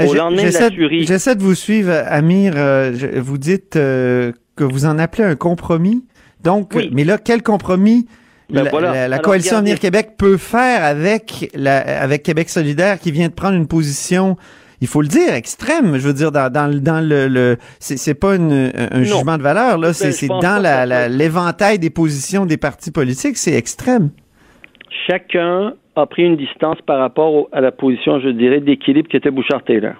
euh, j'essaie de vous suivre, Amir. Euh, vous dites euh, que vous en appelez un compromis. Donc, mais là, quel compromis ben la, coalition Avenir Québec peut faire avec la, avec Québec solidaire qui vient de prendre une position il faut le dire, extrême. Je veux dire, dans, dans, dans le, le c'est pas un jugement de valeur, là. Ben, c'est dans l'éventail des positions des partis politiques, c'est extrême. Chacun a pris une distance par rapport à la position, je dirais, d'équilibre qui était Bouchard-Taylor.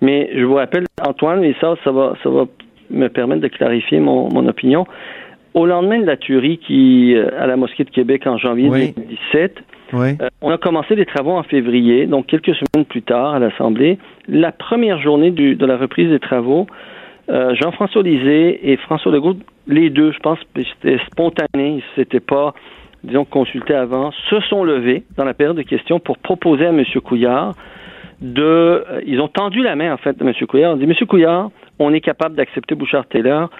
Mais je vous rappelle, Antoine, et ça, ça va, ça va me permettre de clarifier mon, mon opinion. Au lendemain de la tuerie qui, euh, à la mosquée de Québec en janvier Oui. 2017, Oui. euh, on a commencé les travaux en février, donc quelques semaines plus tard à l'Assemblée. La première journée du- de la reprise des travaux, euh, Jean-François Lisée et François Legault, les deux, je pense, c'était spontané, s'étaient pas, disons, consultés avant, se sont levés dans la période de questions pour proposer à M. Couillard de... euh, ils ont tendu la main, en fait, à M. Couillard. On dit, M. Couillard, on est capable d'accepter Bouchard-Taylor.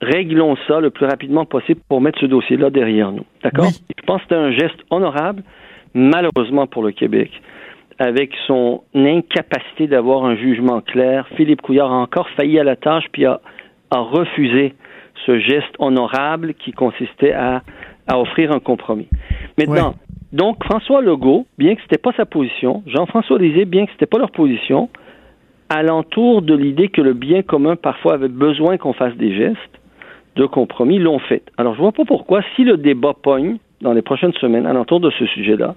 Réglons ça le plus rapidement possible pour mettre ce dossier-là derrière nous. D'accord? Oui. Je pense que c'était un geste honorable, malheureusement pour le Québec. Avec son incapacité d'avoir un jugement clair, Philippe Couillard a encore failli à la tâche puis a, a refusé ce geste honorable qui consistait à, à offrir un compromis. Maintenant, Ouais. donc François Legault, bien que ce n'était pas sa position, Jean-François Lisée, bien que ce n'était pas leur position, alentour de l'idée que le bien commun parfois avait besoin qu'on fasse des gestes de compromis, l'ont fait. Alors je vois pas pourquoi, si le débat pogne dans les prochaines semaines alentour de ce sujet-là,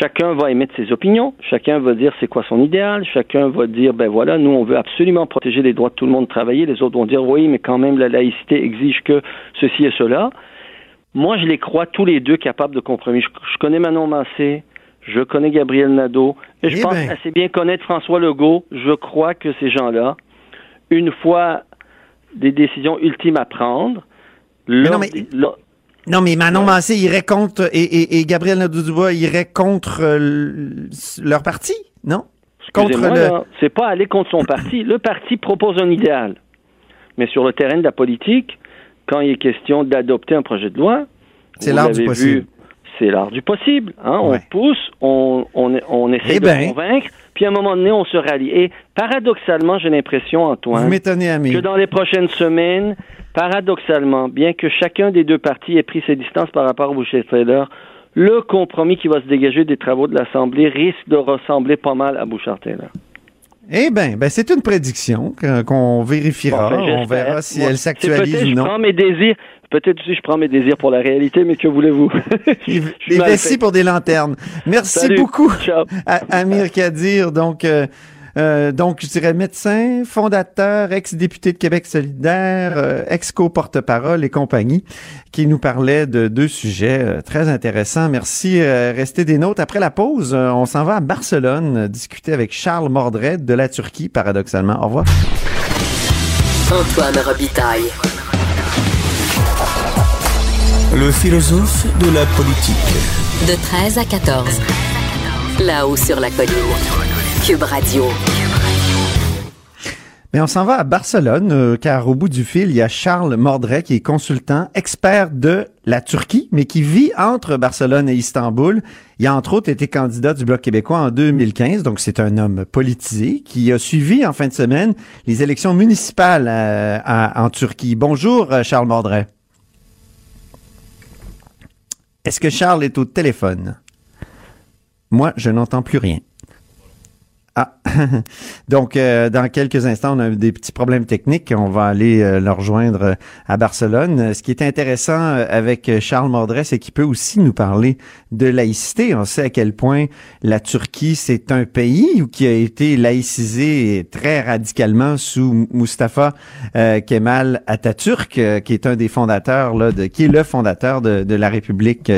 chacun va émettre ses opinions, chacun va dire c'est quoi son idéal, chacun va dire ben voilà, nous on veut absolument protéger les droits de tout le monde de travailler, les autres vont dire oui, mais quand même la laïcité exige que ceci et cela. Moi, je les crois tous les deux capables de compromis. Je, je connais Manon Massé, je connais Gabriel Nadeau, et je Eh pense ben. assez bien connaître François Legault. Je crois que ces gens-là, une fois des décisions ultimes à prendre, non, mais- Non, mais Manon Massé irait contre, et, et, et Gabriel Nadeau-Dubois irait contre euh, leur parti, non? Contre le... c'est pas aller contre son parti. Le parti propose un idéal. Mais sur le terrain de la politique, quand il est question d'adopter un projet de loi, C'est l'art du possible. vu, c'est l'art du possible. Hein? Ouais. On pousse, on, on, on essaie Eh de ben. convaincre, puis à un moment donné, on se rallie. Et paradoxalement, j'ai l'impression, Antoine, que dans les prochaines semaines, paradoxalement, bien que chacun des deux partis ait pris ses distances par rapport au Bouchard-Taylor, le compromis qui va se dégager des travaux de l'Assemblée risque de ressembler pas mal à Bouchard-Taylor. Eh bien, ben, c'est une prédiction qu'on vérifiera. Bon, ben, on verra si Moi, elle s'actualise peut-être ou Je non. prends mes désirs. Peut-être aussi je prends mes désirs pour la réalité, mais que voulez-vous? Je Les vessies pour des lanternes. Merci Salut. beaucoup, Ciao. à- Amir Kadir. Donc, euh, euh, donc, je dirais médecin, fondateur, ex-député de Québec solidaire, euh, ex-co-porte-parole et compagnie, qui nous parlait de deux sujets euh, très intéressants. Merci. euh, restez des nôtres. Après la pause, euh, on s'en va à Barcelone discuter avec Charles Mordret de la Turquie, paradoxalement. Au revoir. Antoine Robitaille. Le philosophe de la politique. De 13 à 14. Là-haut sur la colline. Cube Radio. Mais on s'en va à Barcelone, euh, car au bout du fil, il y a Charles Mordret, qui est consultant, expert de la Turquie, mais qui vit entre Barcelone et Istanbul. Il a entre autres été candidat du Bloc québécois en 2015, donc c'est un homme politisé qui a suivi en fin de semaine les élections municipales euh, en Turquie. Bonjour, euh, Charles Mordret. Est-ce que Charles est au téléphone? Moi, je n'entends plus rien. Ah, donc euh, dans quelques instants, on a des petits problèmes techniques. On va aller euh, le rejoindre euh, à Barcelone. Euh, Ce qui est intéressant avec Charles Mordret, c'est qu'il peut aussi nous parler de laïcité. On sait à quel point la Turquie, c'est un pays qui a été laïcisé très radicalement sous Mustafa Kemal Atatürk, qui est un des fondateurs, là, de, qui est le fondateur de, la République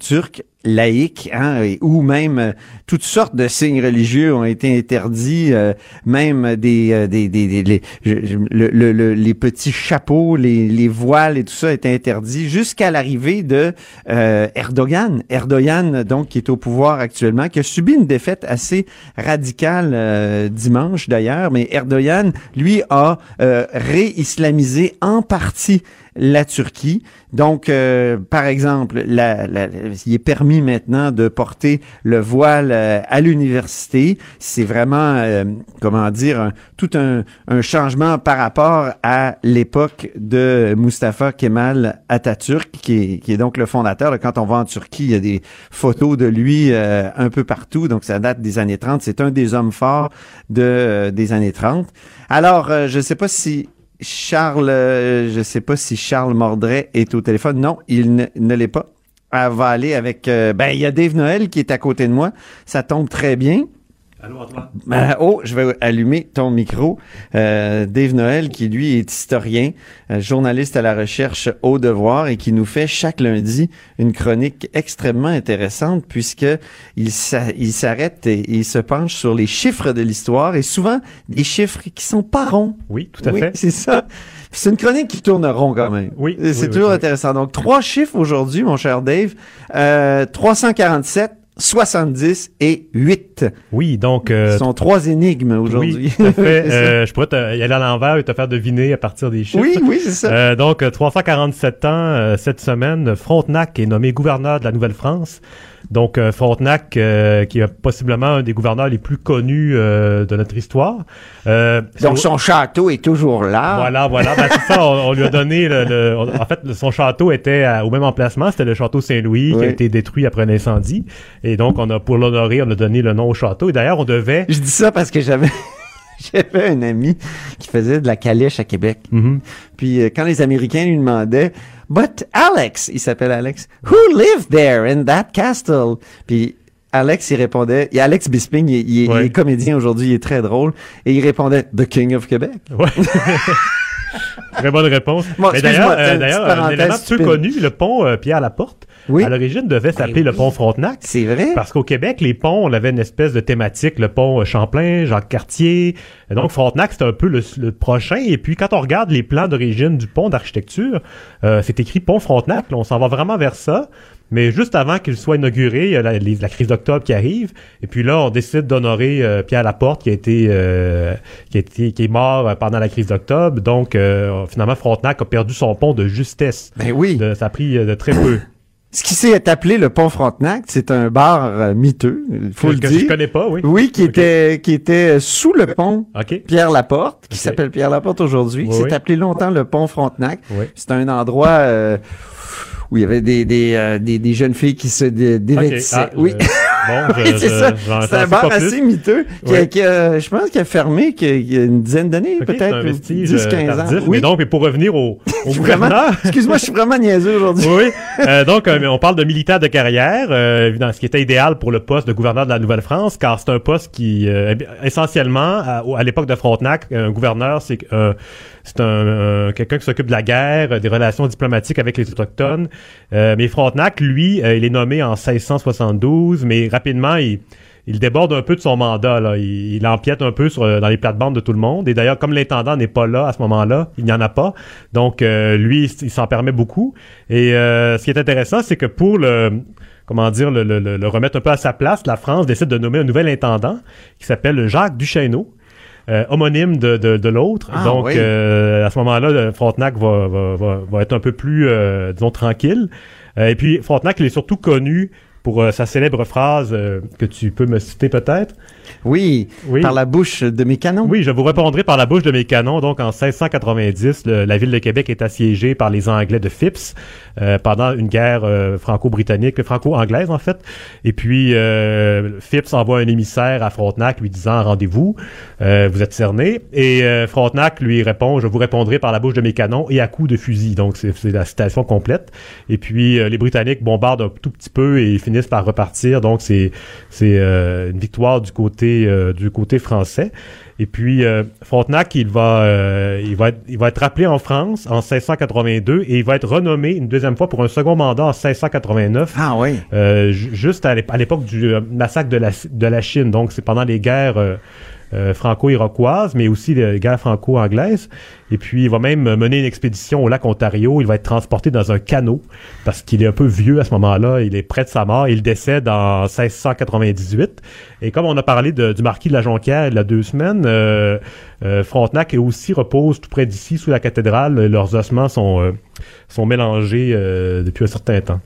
turque laïque, hein, et- ou même euh, toutes sortes de signes religieux ont été interdits, euh, même des, euh, des, des, des- les, petits chapeaux, les, les voiles et tout ça étaient interdits jusqu'à l'arrivée de Erdogan. Erdogan, donc, qui est au pouvoir actuellement, qui a subi une défaite assez radicale dimanche d'ailleurs, mais Erdogan, lui, a réislamisé en partie la Turquie. Donc, euh, par exemple, il est permis maintenant de porter le voile euh, à l'université. C'est vraiment, euh, comment dire, tout un, changement par rapport à l'époque de Mustafa Kemal Atatürk, qui est, donc le fondateur. Quand on va en Turquie, il y a des photos de lui euh, un peu partout. Donc, ça date des années 30. C'est un des hommes forts de, des années 30. Alors, je ne sais pas si Charles, euh, je sais pas si Charles Mordret est au téléphone. Non, il ne, ne l'est pas. Elle avec. euh, ben, il y a Dave Noël qui est à côté de moi. Ça tombe très bien. Allô, Antoine? Ben, oh, je vais allumer ton micro. Euh, Dave Noël, qui lui est historien, euh, journaliste à la recherche au devoir et qui nous fait chaque lundi une chronique extrêmement intéressante puisque il s'a- il s'arrête et il se penche sur les chiffres de l'histoire et souvent des chiffres qui sont pas ronds. Oui, tout à oui, fait. c'est ça. C'est une chronique qui tourne rond quand même. Oui, C'est oui, toujours oui. intéressant. Donc, trois chiffres aujourd'hui, mon cher Dave. Euh, 347, 70 et 8. Oui, donc... Ce euh, sont trois énigmes aujourd'hui. Oui. Euh, je pourrais te- y aller à l'envers et te faire deviner à partir des chiffres. oui, oui, c'est ça. Euh, donc, euh, 347 ans euh, cette semaine, Frontenac est nommé gouverneur de la Nouvelle-France. Donc, euh, Frontenac, euh, qui est possiblement un des gouverneurs les plus connus euh, de notre histoire. Euh, Donc, son château est toujours là. Voilà, voilà. Ben, c'est ça, on, on lui a donné le, le- on- en fait, son château était à- au même emplacement, c'était le château Saint-Louis qui a été détruit après un incendie. Et donc, on a, pour l'honorer, on a donné le nom au château. Et d'ailleurs, on devait, Je dis ça parce que j'avais j'avais un ami qui faisait de la calèche à Québec. Mhm. Puis euh, quand les Américains lui demandaient But Alex, il s'appelle Alex, who lived there in that castle? Puis Alex, il répondait, et Alex Bisping, il, il est- il Ouais. est comédien aujourd'hui, il est très drôle, et il répondait The King of Québec. Ouais. Très bonne réponse. Bon, Mais excuse-moi, d'ailleurs, euh, un élément peu connu, le pont euh, Pierre Laporte, Oui. à l'origine devait s'appeler le pont Frontenac. C'est vrai? Parce qu'au Québec, les ponts, on avait une espèce de thématique, le pont euh, Champlain, Jacques Cartier. Et donc, Frontenac, c'était un peu le, le prochain. Et puis, quand on regarde les plans d'origine du pont d'architecture, euh, c'est écrit pont Frontenac. Là, on s'en va vraiment vers ça. Mais juste avant qu'il soit inauguré, il y a la, crise d'octobre qui arrive. Et puis là, on décide d'honorer euh, Pierre Laporte qui a été, euh, qui a été, qui est mort euh, pendant la crise d'octobre. Donc, euh, finalement, Frontenac a perdu son pont de justesse. Ben oui. De- ça a pris euh, de très peu. Ce qui s'est appelé le pont Frontenac, c'est un bar miteux, il faut que, le que dire. je connais pas, oui. Oui, qui était qui était sous le pont. Pierre Laporte, qui s'appelle Pierre Laporte aujourd'hui, qui Oui, s'est oui. appelé longtemps le pont Frontenac. Oui. C'est un endroit euh, où il y avait des des, euh, des, des jeunes filles qui se dé- dévêtissaient. Ah, oui. Bon, c'est ça. C'est un bar assez miteux qui, Oui. je pense qu'il a fermé qu'il y a- il y a une dizaine d'années, peut-être un vestige 10 euh, 15 ans. Oui. Mais donc, mais pour revenir au, au gouverneur. Excuse-moi, je suis vraiment niaiseux aujourd'hui. oui. Euh, donc, euh, on parle de militaire de carrière, évidemment, ce qui était idéal pour le poste de gouverneur de la Nouvelle-France, car c'est un poste qui, euh, essentiellement, à, l'époque de Frontenac, un gouverneur, c'est c'est un, un- quelqu'un qui s'occupe de la guerre, des relations diplomatiques avec les autochtones. Mais Frontenac, lui, il est nommé en 1672, mais rapidement, il il déborde un peu de son mandat. Là. Il, il empiète un peu sur, euh, dans les plates-bandes de tout le monde. Et d'ailleurs, comme l'intendant n'est pas là à ce moment-là, il n'y en a pas. Donc, euh, lui, il, il s'en permet beaucoup. Et euh, ce qui est intéressant, c'est que pour le comment dire, le, le- le- le remettre un peu à sa place, la France décide de nommer un nouvel intendant qui s'appelle Jacques Duchesneau. euh, homonyme de, de, de l'autre. Ah, Donc, oui. à ce moment-là, Frontenac va, va, va, va être un peu plus, disons, tranquille. Et puis, Frontenac, il est surtout connu pour euh, sa célèbre phrase euh, que tu peux me citer peut-être. Oui, Oui. par la bouche de mes canons. Oui, je vous répondrai par la bouche de mes canons. Donc, en 1690, le- la ville de Québec est assiégée par les Anglais de Phipps euh, pendant une guerre euh, franco-britannique, franco-anglaise en fait. Et puis, euh, Phipps envoie un émissaire à Frontenac lui disant rendez-vous, euh, vous êtes cerné. Et euh, Frontenac lui répond, je vous répondrai par la bouche de mes canons et à coups de fusil. Donc, c'est la citation complète. Et puis, euh, les Britanniques bombardent un tout petit peu et finissent par repartir. Donc, c'est c'est euh, une victoire du côté euh, du côté français. Et puis euh, Frontenac, il va euh, il va être, il va être rappelé en France en 1682 et il va être renommé une deuxième fois pour un second mandat en 1689. Ah oui. Ju- juste à l'ép- à l'époque du massacre de la, de la Chine. Donc, c'est pendant les guerres euh, franco-iroquoises, mais aussi les guerres franco-anglaises. Et puis, il va même mener une expédition au lac Ontario. Il va être transporté dans un canot parce qu'il est un peu vieux à ce moment-là. Il est près de sa mort. Il décède en 1698. Et comme on a parlé de- du marquis de la Jonquière il y a deux semaines, euh, euh, Frontenac est aussi repose tout près d'ici, sous la cathédrale. Leurs ossements sont, euh, sont mélangés euh, depuis un certain temps.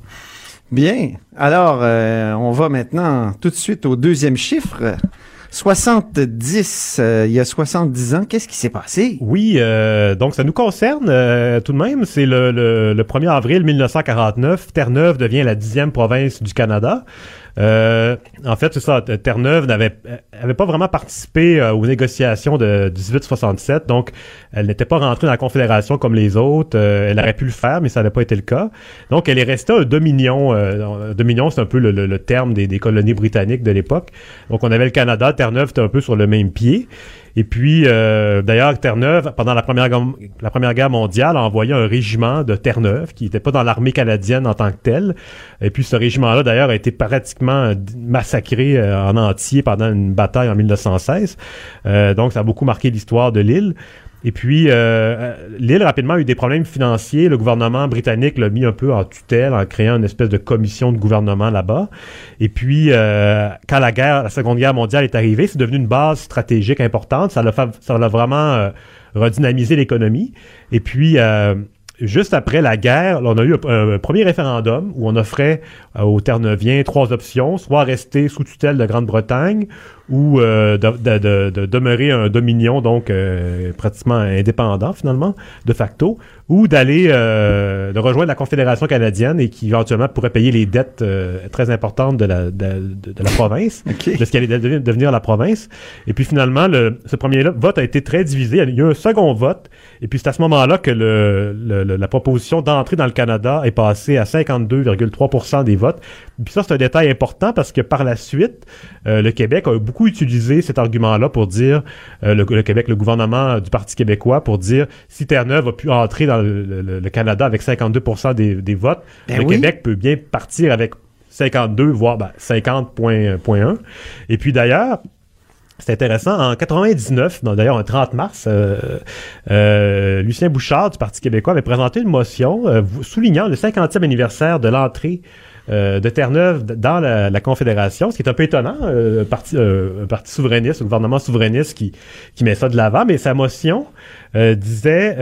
Bien. Alors, euh, on va maintenant tout de suite au deuxième chiffre. 70, euh, il y a 70 ans, qu'est-ce qui s'est passé? Oui, euh, donc ça nous concerne euh, tout de même. C'est le, le, le 1er avril 1949. Terre-Neuve devient la dixième province du Canada. Euh, en fait, c'est ça. Terre-Neuve n'avait avait pas vraiment participé euh, aux négociations de 1867, donc elle n'était pas rentrée dans la Confédération comme les autres. Euh, elle aurait pu le faire, mais ça n'a pas été le cas. Donc, elle est restée un dominion. dominion, c'est un peu le, terme des, des, colonies britanniques de l'époque. Donc, on avait le Canada. Terre-Neuve était un peu sur le même pied. Et puis, euh, d'ailleurs, Terre-Neuve, pendant la première, Guerre mondiale, a envoyé un régiment de Terre-Neuve qui n'était pas dans l'armée canadienne en tant que tel. Et puis, ce régiment-là, d'ailleurs, a été pratiquement massacré euh, en entier pendant une bataille en 1916. Euh, donc, ça a beaucoup marqué l'histoire de l'île. Et puis, euh, euh, l'île rapidement a eu des problèmes financiers. Le gouvernement britannique l'a mis un peu en tutelle en créant une espèce de commission de gouvernement là-bas. Et puis, euh, quand la guerre, la Seconde Guerre mondiale est arrivée, c'est devenu une base stratégique importante. Ça l'a, vraiment redynamisé l'économie. Et puis, juste après la guerre, on a eu un, premier référendum où on offrait euh, aux Terre-Neuviens trois options, soit rester sous tutelle de Grande-Bretagne ou euh, de, demeurer un dominion, donc euh, pratiquement indépendant finalement, de facto, ou d'aller de rejoindre la Confédération canadienne et qui éventuellement pourrait payer les dettes très importantes de la, de, la province, de ce qui allait devenir la province. Et puis finalement, le, ce premier vote a été très divisé. Il y a eu un second vote, et puis c'est à ce moment-là que le, la proposition d'entrer dans le Canada est passée à 52,3% des votes. Puis ça, c'est un détail important parce que par la suite, euh, le Québec a beaucoup utilisé cet argument-là pour dire, euh, le, Québec, le gouvernement du Parti québécois, pour dire si Terre-Neuve a pu entrer dans le, Canada avec 52 des, des votes, ben le Québec peut bien partir avec 52, voire ben, 50.1. Et puis d'ailleurs, c'est intéressant. En 99, d'ailleurs un 30 mars, euh, euh, Lucien Bouchard du Parti québécois avait présenté une motion euh, soulignant le 50e anniversaire de l'entrée euh, de Terre-Neuve dans la, Confédération, ce qui est un peu étonnant, euh, un, parti, euh, un parti souverainiste, un gouvernement souverainiste qui, qui met ça de l'avant, mais sa motion disait,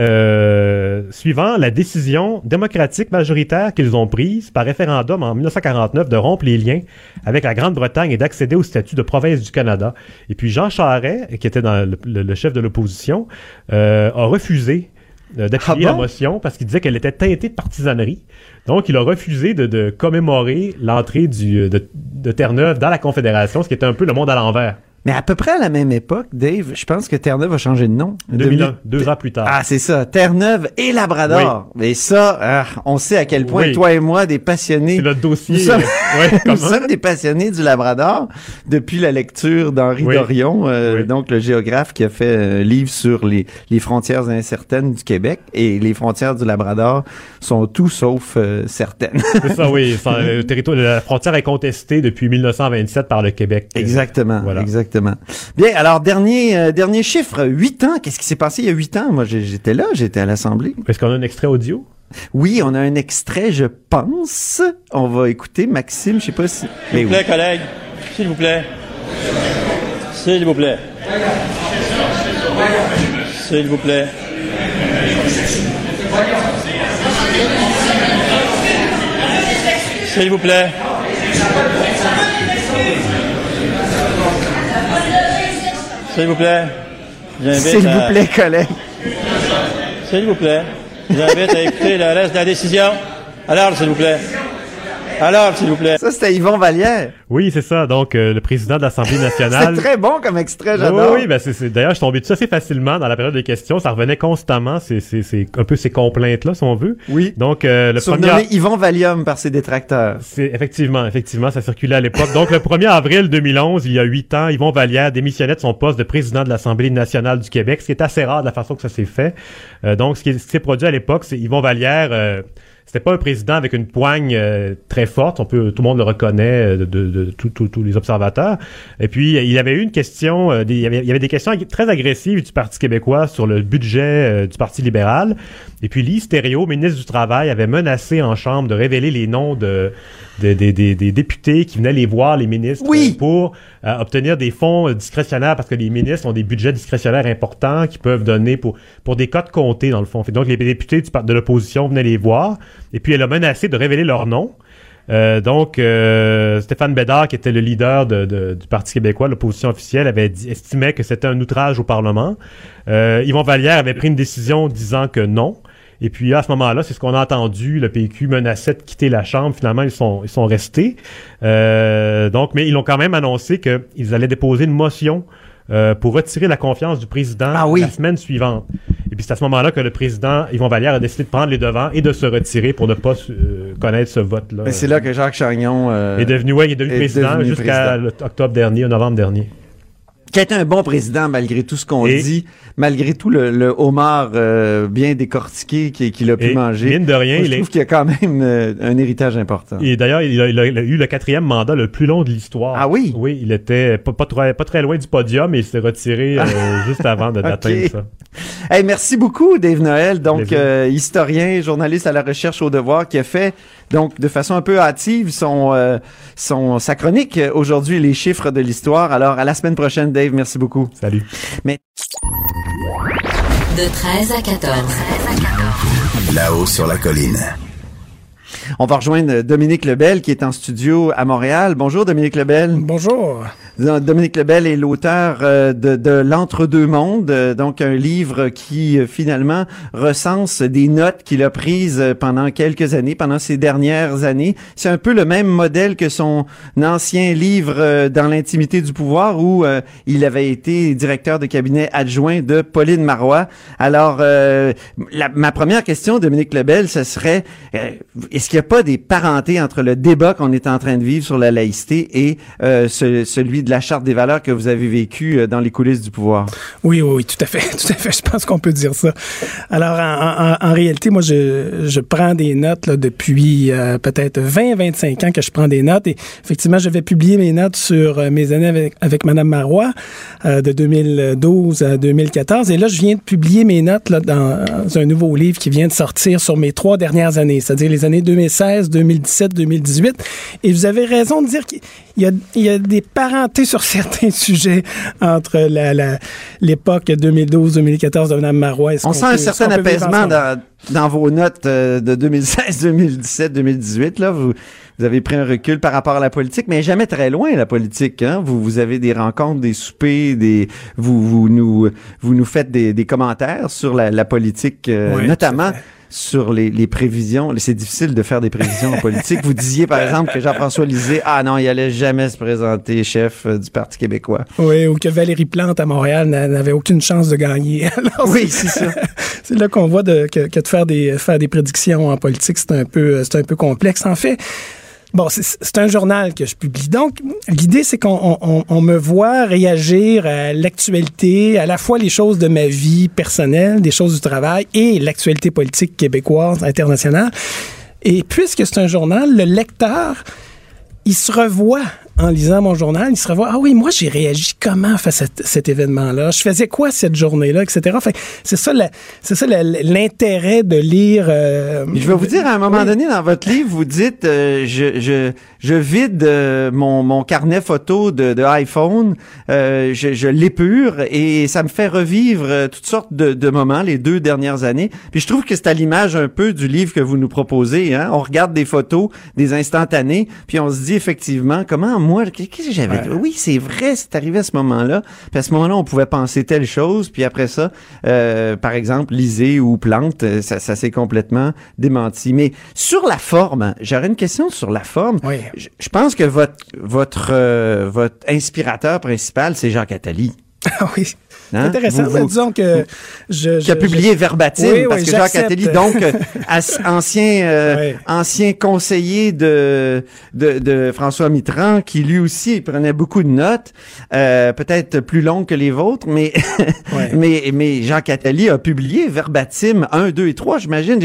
suivant la décision démocratique majoritaire qu'ils ont prise par référendum en 1949 de rompre les liens avec la Grande-Bretagne et d'accéder au statut de province du Canada. Et puis Jean Charest, qui était dans le, chef de l'opposition, a refusé d'appuyer ah la motion parce qu'il disait qu'elle était teintée de partisanerie. Donc, il a refusé de, commémorer l'entrée de, de Terre-Neuve dans la Confédération, ce qui était un peu le monde à l'envers. Mais à peu près à la même époque, Dave, je pense que Terre-Neuve a changé de nom. 2001, deux ans plus tard. Ah, c'est ça. Terre-Neuve et Labrador. Oui. Et ça, ah, on sait à quel point toi et moi, des passionnés. C'est notre dossier. Nous sommes, des passionnés du Labrador depuis la lecture d'Henri Dorion, euh, donc le géographe qui a fait un livre sur les, les frontières incertaines du Québec. Et les frontières du Labrador sont tout sauf euh, certaines. c'est ça, oui. le territoire, la frontière est contestée depuis 1927 par le Québec. Exactement. Voilà. Exactement. Bien, alors, dernier, euh, dernier chiffre, 8 ans. Qu'est-ce qui s'est passé il y a 8 ans? Moi, j'étais là, j'étais à l'Assemblée. Est-ce qu'on a un extrait audio? Oui, on a un extrait, je pense. On va écouter Maxime, je sais pas si... S'il vous plaît, collègue. S'il vous plaît. S'il vous plaît. S'il vous plaît. S'il vous plaît. S'il vous plaît. S'il vous plaît, collègue. S'il vous plaît. J'invite à écouter le reste de la décision. Alors, s'il vous plaît. Alors, s'il vous plaît. Ça, c'était Yvon Vallière. Oui, c'est ça. Donc, euh, le président de l'Assemblée nationale. c'est très bon comme extrait, j'adore. Oui, oui ben c'est, d'ailleurs, je suis tombé dessus assez facilement dans la période des questions. Ça revenait constamment. C'est, c'est, c'est un peu ces complaintes-là, si on veut. Oui. Donc, euh, le premier... Yvon Valium par ses détracteurs. C'est, effectivement, effectivement, ça circulait à l'époque. Donc, le 1er avril 2011, il y a huit ans, Yvon Vallière démissionnait de son poste de président de l'Assemblée nationale du Québec, ce qui est assez rare de la façon que ça s'est fait. Euh, donc, ce qui, s'est produit à l'époque, c'est Yvon Vallière euh, c'était pas un président avec une poigne euh, très forte. On peut, tout le monde le reconnaît euh, de, tous les observateurs. Et puis il y avait eu une question, euh, il, y avait, des questions très agressives du Parti québécois sur le budget du Parti libéral. Et puis Lise Thériault, ministre du Travail, avait menacé en chambre de révéler les noms de, des, députés qui venaient les voir, les ministres, pour obtenir des fonds discrétionnaires parce que les ministres ont des budgets discrétionnaires importants qui peuvent donner pour, pour des codes comptés dans le fond. Donc les députés de l'opposition venaient les voir. Et puis elle a menacé de révéler leur nom. Euh, donc, euh, Stéphane Bédard, qui était le leader du Parti québécois, l'opposition officielle, avait dit, estimait que c'était un outrage au Parlement. Euh, Yvon Vallière avait pris une décision disant que non. Et puis à ce moment-là, c'est ce qu'on a entendu. Le PQ menaçait de quitter la Chambre. Finalement, ils sont, ils sont restés. Euh, donc, mais ils ont quand même annoncé qu'ils allaient déposer une motion euh, pour retirer la confiance du président Ah oui. la semaine suivante. Et puis c'est à ce moment-là que le président Yvon Vallière a décidé de prendre les devants et de se retirer pour ne pas euh, connaître ce vote-là. Ben, c'est là que Jacques Chagnon euh, est devenu, ouais, il est devenu est président jusqu'à octobre dernier, au novembre dernier. Qui a été un bon président malgré tout ce qu'on dit, malgré tout le, le homard euh, bien décortiqué qu'il qu'il a pu Et manger. mine de rien, Moi, je il est- trouve qu'il y a quand même euh, un héritage important. Et d'ailleurs, il, a- il a, il a eu le quatrième mandat le plus long de l'histoire. Ah oui? Oui, il était pas, pas, très, pas très loin du podium et il s'est retiré euh, juste avant d'atteindre ça. Hey, merci beaucoup, Dave Noël, donc euh, historien, journaliste à la recherche au devoir, qui a fait donc de façon un peu hâtive son, euh, son sa chronique euh, aujourd'hui, les chiffres de l'histoire. Alors à la semaine prochaine, Dave. Merci beaucoup. Salut. Mais De 13 à 14. Là-haut sur la colline. On va rejoindre Dominique Lebel qui est en studio à Montréal. Bonjour, Dominique Lebel. Bonjour. Dominique Lebel est l'auteur euh, de, de L'Entre-deux mondes, euh, donc un livre qui euh, finalement recense des notes qu'il a prises pendant quelques années, pendant ces dernières années. C'est un peu le même modèle que son ancien livre Dans l'intimité du pouvoir où euh, il avait été directeur de cabinet adjoint de Pauline Marois. Alors, euh, la- ma première question, Dominique Lebel, ce serait, euh, est-ce qu'il n'y a pas des parentés entre le débat qu'on est en train de vivre sur la laïcité et euh, ce- celui de la charte des valeurs que vous avez vécu euh, dans les coulisses du pouvoir? Oui, oui, tout à fait, tout à fait. Je pense qu'on peut dire ça. Alors, en, réalité, moi, je, je prends des notes depuis euh, peut-être 20, 25 ans que je prends des notes. Et effectivement, j'avais publié mes notes sur mes années avec, avec Madame Marois de 2012 à 2014. Et là, je viens de publier mes notes dans un nouveau livre qui vient de sortir sur mes trois dernières années, c'est-à-dire les années 2016, 2017, 2018. Et vous avez raison de dire qu'il y a, il y a des parentés sur certains sujets entre la, la- l'époque 2012-2014 de Mme Marois. On qu'on sent un peut- certain apaisement dans, dans vos notes euh, de 2016, 2017, 2018. Là, vous, vous avez pris un recul par rapport à la politique, mais jamais très loin la politique. Hein? Vous, vous avez des rencontres, des soupers, des vous, vous nous vous nous faites des, des commentaires sur la, la politique, euh, Ouais, notamment. Sur les, les prévisions, c'est difficile de faire des prévisions en politique. Vous disiez par exemple que Jean-François Lisée, ah non, il allait jamais se présenter chef euh, du Parti québécois. Oui, ou que Valérie Plante à Montréal n'a- n'avait aucune chance de gagner. Alors, Oui, c'est ça. c'est là qu'on voit de- que, que de faire des, faire des prédictions en politique, c'est un peu, c'est un peu complexe. En fait, bon, c'est, un journal que je publie. Donc, l'idée, c'est qu'on on- on- on me voit réagir à l'actualité, à la fois les choses de ma vie personnelle, des choses du travail et l'actualité politique québécoise, internationale. Et puisque c'est un journal, le lecteur, il se revoit en lisant mon journal, il se revoit, ah oui, moi j'ai réagi comment face à cet, événement-là, je faisais quoi cette journée-là, etc. Fait que c'est ça, c'est ça l'intérêt de lire. euh, je vais vous dire, à un moment Oui. donné, dans votre livre, vous dites, euh, je, je, je vide euh, mon, mon carnet photo de, de iPhone, euh, je, je l'épure et ça me fait revivre euh, toutes sortes de, de moments les deux dernières années. Puis je trouve que c'est à l'image un peu du livre que vous nous proposez. Hein? On regarde des photos, des instantanés, puis on se dit effectivement, comment moi, qu'est-ce que j'avais... Oui, c'est vrai, c'est arrivé à ce moment-là. Puis à ce moment-là, on pouvait penser telle chose, puis après ça, euh, par exemple, lisée ou plante, euh, ça, ça s'est complètement démenti. Mais sur la forme, j'aurais une question sur la forme. Oui. Je, je pense que votre votre euh, votre inspirateur principal, c'est Jacques Attali. Ah oui. Hein? Intéressant. Vous- vous- disons que je, qui a publié je- verbatim Oui, oui, parce que Jacques. Attali donc euh, ancien euh, ancien conseiller de, de de François Mitterrand qui lui aussi il prenait beaucoup de notes euh, peut-être plus longues que les vôtres mais mais mais Jacques Attali a publié verbatim 1 2 et 3 j'imagine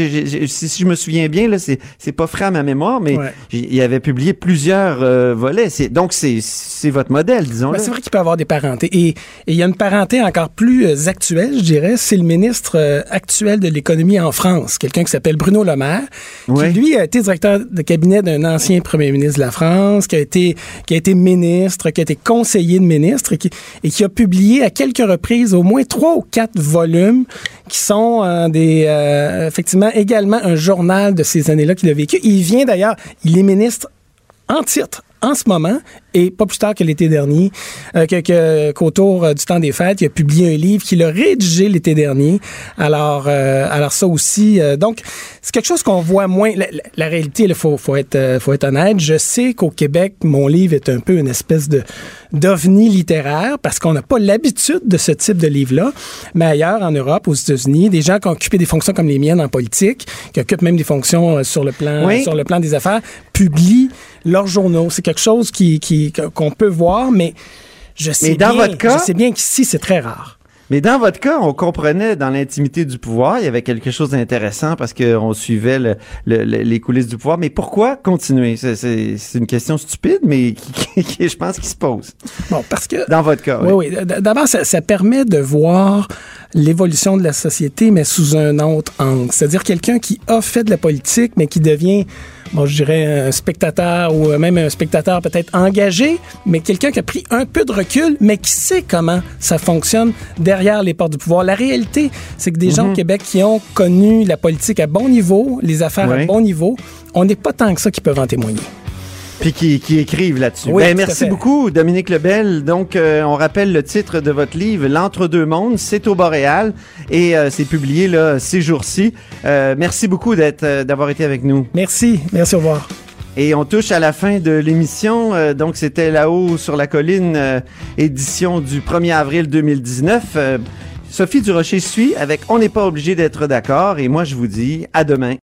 si, si je me souviens bien là c'est c'est pas frais à ma mémoire mais il avait publié plusieurs euh, volets c'est donc c'est c'est votre modèle disons Ben, c'est vrai qu'il peut avoir des parentés. Et et il y a une parenté encore plus euh, actuelle, je dirais. C'est le ministre euh, actuel de l'économie en France, quelqu'un qui s'appelle Bruno Le Maire, qui lui a été directeur de cabinet d'un ancien premier ministre de la France, qui a été, qui a été ministre, qui a été conseiller de ministre et qui, et qui a publié à quelques reprises au moins trois ou quatre volumes qui sont euh, des, euh, effectivement également un journal de ces années-là qu'il a vécu. Il vient d'ailleurs, il est ministre en titre en ce moment et pas plus tard que l'été dernier, euh, que, qu'autour euh, du temps des fêtes, il a publié un livre qu'il a rédigé l'été dernier. Alors, euh, alors ça aussi, donc c'est quelque chose qu'on voit moins. La, réalité, il faut, faut être, faut être honnête. Je sais qu'au Québec, mon livre est un peu une espèce de d'ovni littéraire parce qu'on n'a pas l'habitude de ce type de livre-là. Mais ailleurs, en Europe, aux États-Unis, des gens qui ont occupé des fonctions comme les miennes en politique, qui occupent même des fonctions sur le plan, sur le plan des affaires, publient leurs journaux. C'est quelque chose qui, qu'on peut voir, mais je sais dans bien, votre cas, je sais bien qu'ici, c'est très rare. Mais dans votre cas, on comprenait dans l'intimité du pouvoir, il y avait quelque chose d'intéressant parce qu'on suivait le, les coulisses du pouvoir. Mais pourquoi continuer? C'est une question stupide, mais qui, je pense, qui se pose. Bon, parce que... Dans votre cas, oui. Oui, D'abord, ça, ça, permet de voir l'évolution de la société, mais sous un autre angle. C'est-à-dire quelqu'un qui a fait de la politique, mais qui devient bon, je dirais un spectateur ou même un spectateur peut-être engagé, mais quelqu'un qui a pris un peu de recul, mais qui sait comment ça fonctionne derrière les portes du pouvoir. La réalité, c'est que des gens au mhm. Québec qui ont connu la politique à bon niveau, les affaires à bon niveau, on n'est pas tant que ça qui peuvent en témoigner. Puis qui, écrivent là-dessus. ben, merci beaucoup, Dominique Lebel. Donc, euh, on rappelle le titre de votre livre, L'entre-deux mondes, c'est au Boréal et euh, c'est publié là ces jours-ci. Euh, merci beaucoup d'être, d'avoir été avec nous. Merci, merci, au revoir. Et on touche à la fin de l'émission. donc, c'était là-haut sur la colline, édition du 1er avril 2019. Sophie Durocher suit avec On n'est pas obligé d'être d'accord et moi je vous dis à demain.